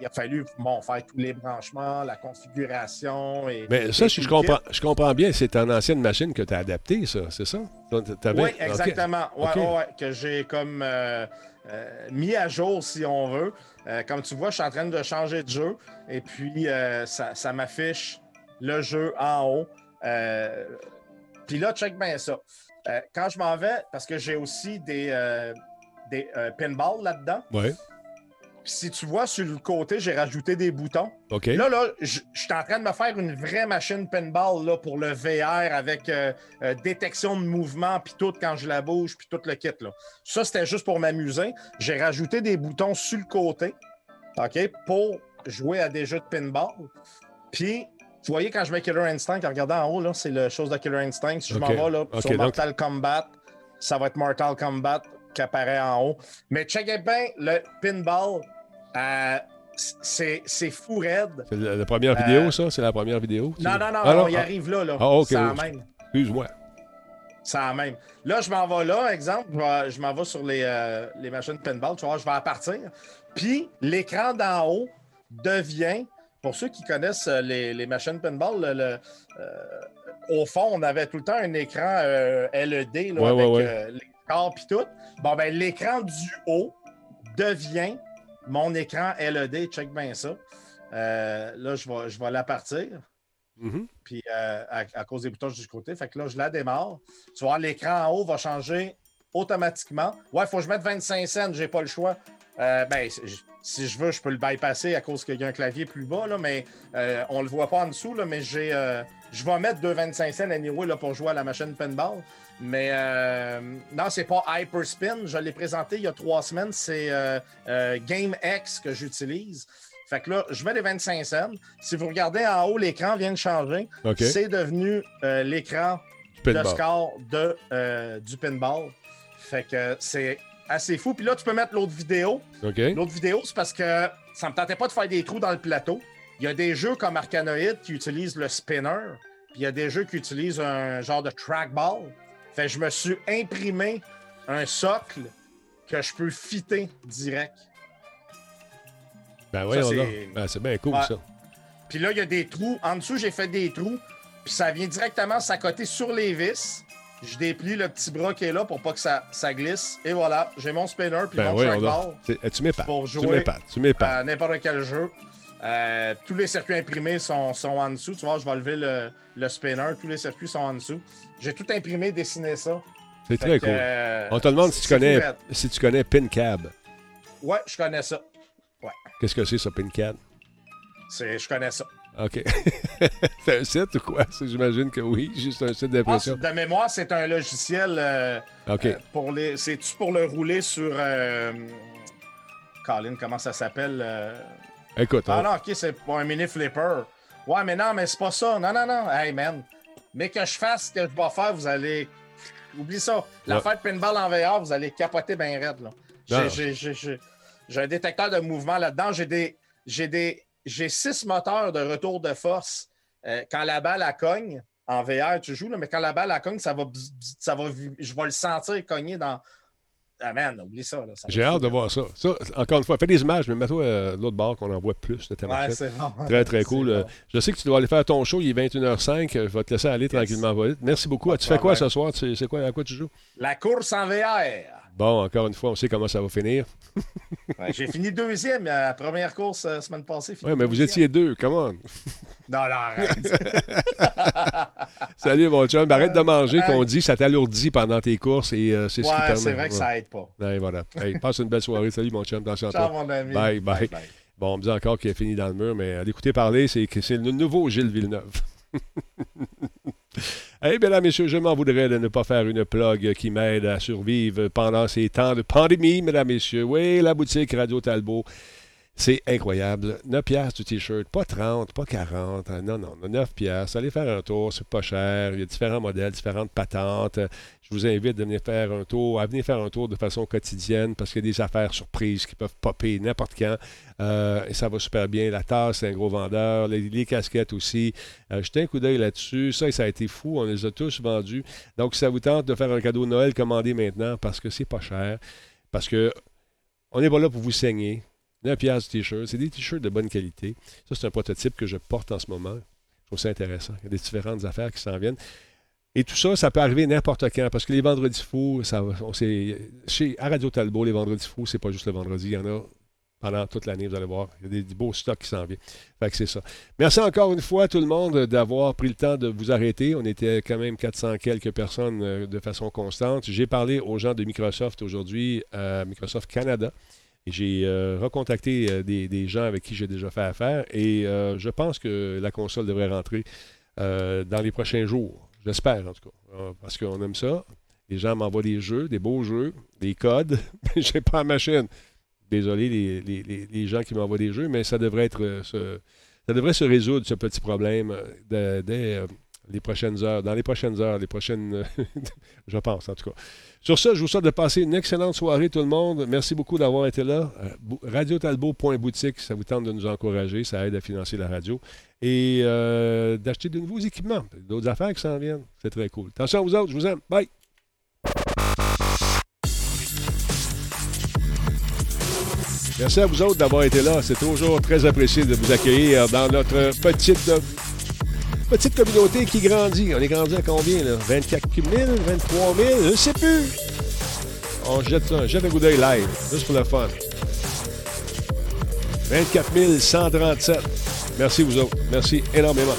il a fallu bon, faire tous les branchements, la configuration. Et, Mais ça, et si je comprends, je comprends bien, c'est ton ancienne machine que tu as adaptée, ça, c'est ça? Oui, exactement. Ouais, OK. ouais, ouais, que j'ai comme euh, euh, mis à jour, si on veut. Euh, comme tu vois, je suis en train de changer de jeu et puis ça, ça m'affiche le jeu en haut. Puis là, check bien ça. Euh, quand je m'en vais, parce que j'ai aussi des, euh, des euh, pinballs là-dedans. Ouais. Si tu vois, sur le côté, j'ai rajouté des boutons. OK. Là, là, je je suis en train de me faire une vraie machine pinball là, pour le VR avec détection de mouvement, puis tout quand je la bouge, puis tout le kit. Là. Ça, c'était juste pour m'amuser. J'ai rajouté des boutons sur le côté, OK, pour jouer à des jeux de pinball. Puis, vous voyez, quand je mets Killer Instinct, regardez en haut, là, c'est le chose de Killer Instinct. Si je m'en vais là, sur donc- Mortal Kombat, ça va être Mortal Kombat qui apparaît en haut. Mais checkez bien, le pinball, euh, c'est c'est fou raide. C'est la, la première Euh, vidéo, ça? C'est la première vidéo? Non, non, non, Ah, on y ah. arrive là. là. Ah, OK. C'est la oui. même. Excuse-moi. C'est la même. Là, je m'en vais là, exemple, je m'en vais sur les, euh, les machines pinball. Tu vois, je vais à partir. Puis, l'écran d'en haut devient, pour ceux qui connaissent euh, les, les machines pinball, le- le, euh, au fond, on avait tout le temps un écran euh, LED là, Ouais, ouais, avec ouais. les corps et tout. Bon, ben, l'écran du haut devient mon écran LED. Check bien ça. Là, je vais, je vais la partir. Mhm. Puis à, à cause des boutons du côté. Fait que là, je la démarre. Tu vois, l'écran en haut va changer automatiquement. Ouais, il faut que je mette 25 cents, j'ai pas le choix. Euh, ben, si je- veux, je peux le bypasser à cause qu'il y a un clavier plus bas, là, mais euh, on le voit pas en dessous, là, mais j'ai. euh, je vais mettre 2,25 cents anyway là, pour jouer à la machine pinball. Mais euh, non, c'est pas Hyperspin. Je l'ai présenté il y a trois semaines. C'est euh, GameX que j'utilise. Fait que là, je mets les 25 cents. Si vous regardez en haut, l'écran vient de changer. C'est devenu l'écran de score de, du pinball. Fait que c'est assez fou. Puis là, tu peux mettre l'autre vidéo. L'autre vidéo, c'est parce que ça me tentait pas de faire des trous dans le plateau. Il y a des jeux comme Arcanoid qui utilisent le spinner. Puis il y a des jeux qui utilisent un genre de trackball. Fait que je me suis imprimé un socle que je peux fitter direct. Ben c'est- donc. Ben, c'est bien cool, Ouais. ça. Puis là, il y a des trous. En dessous, j'ai fait des trous. Puis ça vient directement s'accoter sur les vis. Je déplie le petit bras qui est là pour pas que ça, ça glisse. Et voilà, j'ai mon spinner puis Ben mon donc. C'est- eh, Tu m'épates. pour Tu jouer. Tu m'épates. à n'importe quel jeu. Euh, tous les circuits imprimés sont, sont en dessous. Tu vois, je vais lever le, le spinner. Tous les circuits sont en dessous. J'ai tout imprimé, dessiné ça. C'est très que, cool. euh, On te demande si tu connais, si tu connais PinCab. Ouais, je connais ça. Ouais. Qu'est-ce que c'est, ça, PinCAD? C'est, je connais ça. OK. c'est un site ou quoi? J'imagine que oui, juste un site Ah, d'impression. de mémoire, c'est un logiciel. euh, OK. euh, pour les, c'est-tu pour le rouler sur. Euh, Colin, comment ça s'appelle? euh? Écoute, Ah on- non, ok, c'est pour un mini flipper. Ouais, mais non, mais c'est pas ça. Non, non, non. Hey, man. Mais que je fasse ce que je vais faire, vous allez. Oublie ça. L'affaire de pinball en VR, vous allez capoter bien raide. J'ai un détecteur de mouvement là-dedans. J'ai des. J'ai des. J'ai six moteurs de retour de force. Euh, quand la balle elle cogne, en VR, tu joues, là, mais quand la balle elle cogne, ça va, ça va je vais le sentir cogner dans. Ah man, oublie ça. J'ai hâte de voir ça. Ça, encore une fois, fais des images, mais mets-toi euh, de l'autre bord qu'on en voit plus de ta Ouais, bon. Très, très cool. Euh, bon. Je sais que tu dois aller faire ton show, il est 21h05. Je vais te laisser aller tranquillement. Merci beaucoup. Pas tu fais quoi ce soir? C'est quoi, à quoi tu joues? La course en VR. Bon, encore une fois, on sait comment ça va finir. Ouais, J'ai fini deuxième à la première course euh, semaine passée. Oui, mais vous étiez deux, come on. Non, non, arrête. Salut, mon chum. Arrête de manger, Hey. qu'on dit, ça t'alourdit pendant tes courses et euh, c'est ce qui ouais, permet. c'est vrai que Ouais. ça aide pas. Ouais, voilà. Hey, passe une belle soirée. Salut, mon chum. Attention Ciao, mon ami. Bye, bye. Bye, bye. Bon, on me dit encore qu'il a fini dans le mur, mais à l'écouter parler, c'est que c'est le nouveau Gilles Villeneuve. Eh bien, là, messieurs, je m'en voudrais de ne pas faire une plug qui m'aide à survivre pendant ces temps de pandémie, mesdames, messieurs. Oui, la boutique Radio Talbot. C'est incroyable. 9 piastres du T-shirt. Pas 30, pas 40. hein, Non, non, 9 piastres. Allez faire un tour. C'est pas cher. Il y a différents modèles, différentes patentes. Je vous invite à venir faire un tour, à venir faire un tour de façon quotidienne parce qu'il y a des affaires surprises qui peuvent popper n'importe quand. Euh, et ça va super bien. La tasse, c'est un gros vendeur. Les, casquettes aussi. Euh, jetez un coup d'œil là-dessus. Ça, ça a été fou. On les a tous vendus. Donc, si ça vous tente de faire un cadeau de Noël, commandez maintenant parce que c'est pas cher. Parce que on n'est pas là pour vous saigner. 9 piastres du t-shirt. C'est des t-shirts de bonne qualité. Ça, c'est un prototype que je porte en ce moment. Je trouve ça intéressant. Il y a des différentes affaires qui s'en viennent. Et tout ça, ça peut arriver n'importe quand, parce que les vendredis fous, ça, on chez, à Radio Talbot, les vendredis fous, c'est pas juste le vendredi, il y en a pendant toute l'année, vous allez voir. Il y a des, beaux stocks qui s'en viennent. C'est ça. Merci encore une fois, tout le monde, d'avoir pris le temps de vous arrêter. On était quand même 400 quelques personnes euh, de façon constante. J'ai parlé aux gens de Microsoft aujourd'hui, à Microsoft Canada. J'ai euh, recontacté euh, des, gens avec qui j'ai déjà fait affaire et euh, je pense que la console devrait rentrer dans les prochains jours. J'espère en tout cas. Parce qu'on aime ça. Les gens m'envoient des jeux, des beaux jeux, des codes. mais j'ai pas la machine. Désolé les, gens qui m'envoient des jeux, mais ça devrait être ça devrait se résoudre ce petit problème les prochaines heures, dans les prochaines heures, les prochaines je pense en tout cas. Sur ça, je vous souhaite de passer une excellente soirée, tout le monde. Merci beaucoup d'avoir été là. Euh, bou- Radiotalbot.boutique, ça vous tente de nous encourager, ça aide à financer la radio. Et euh, d'acheter de nouveaux équipements, d'autres affaires qui s'en viennent. C'est très cool. Attention à vous autres, je vous aime. Bye! Merci à vous autres d'avoir été là. C'est toujours très apprécié de vous accueillir dans notre petite, euh, petite communauté qui grandit. On est grandi à combien, là? 24 000, 23 000? Je ne sais plus. On jette ça, jette un coup d'œil live, juste pour le fun. 24 137. Merci vous autres. Merci énormément.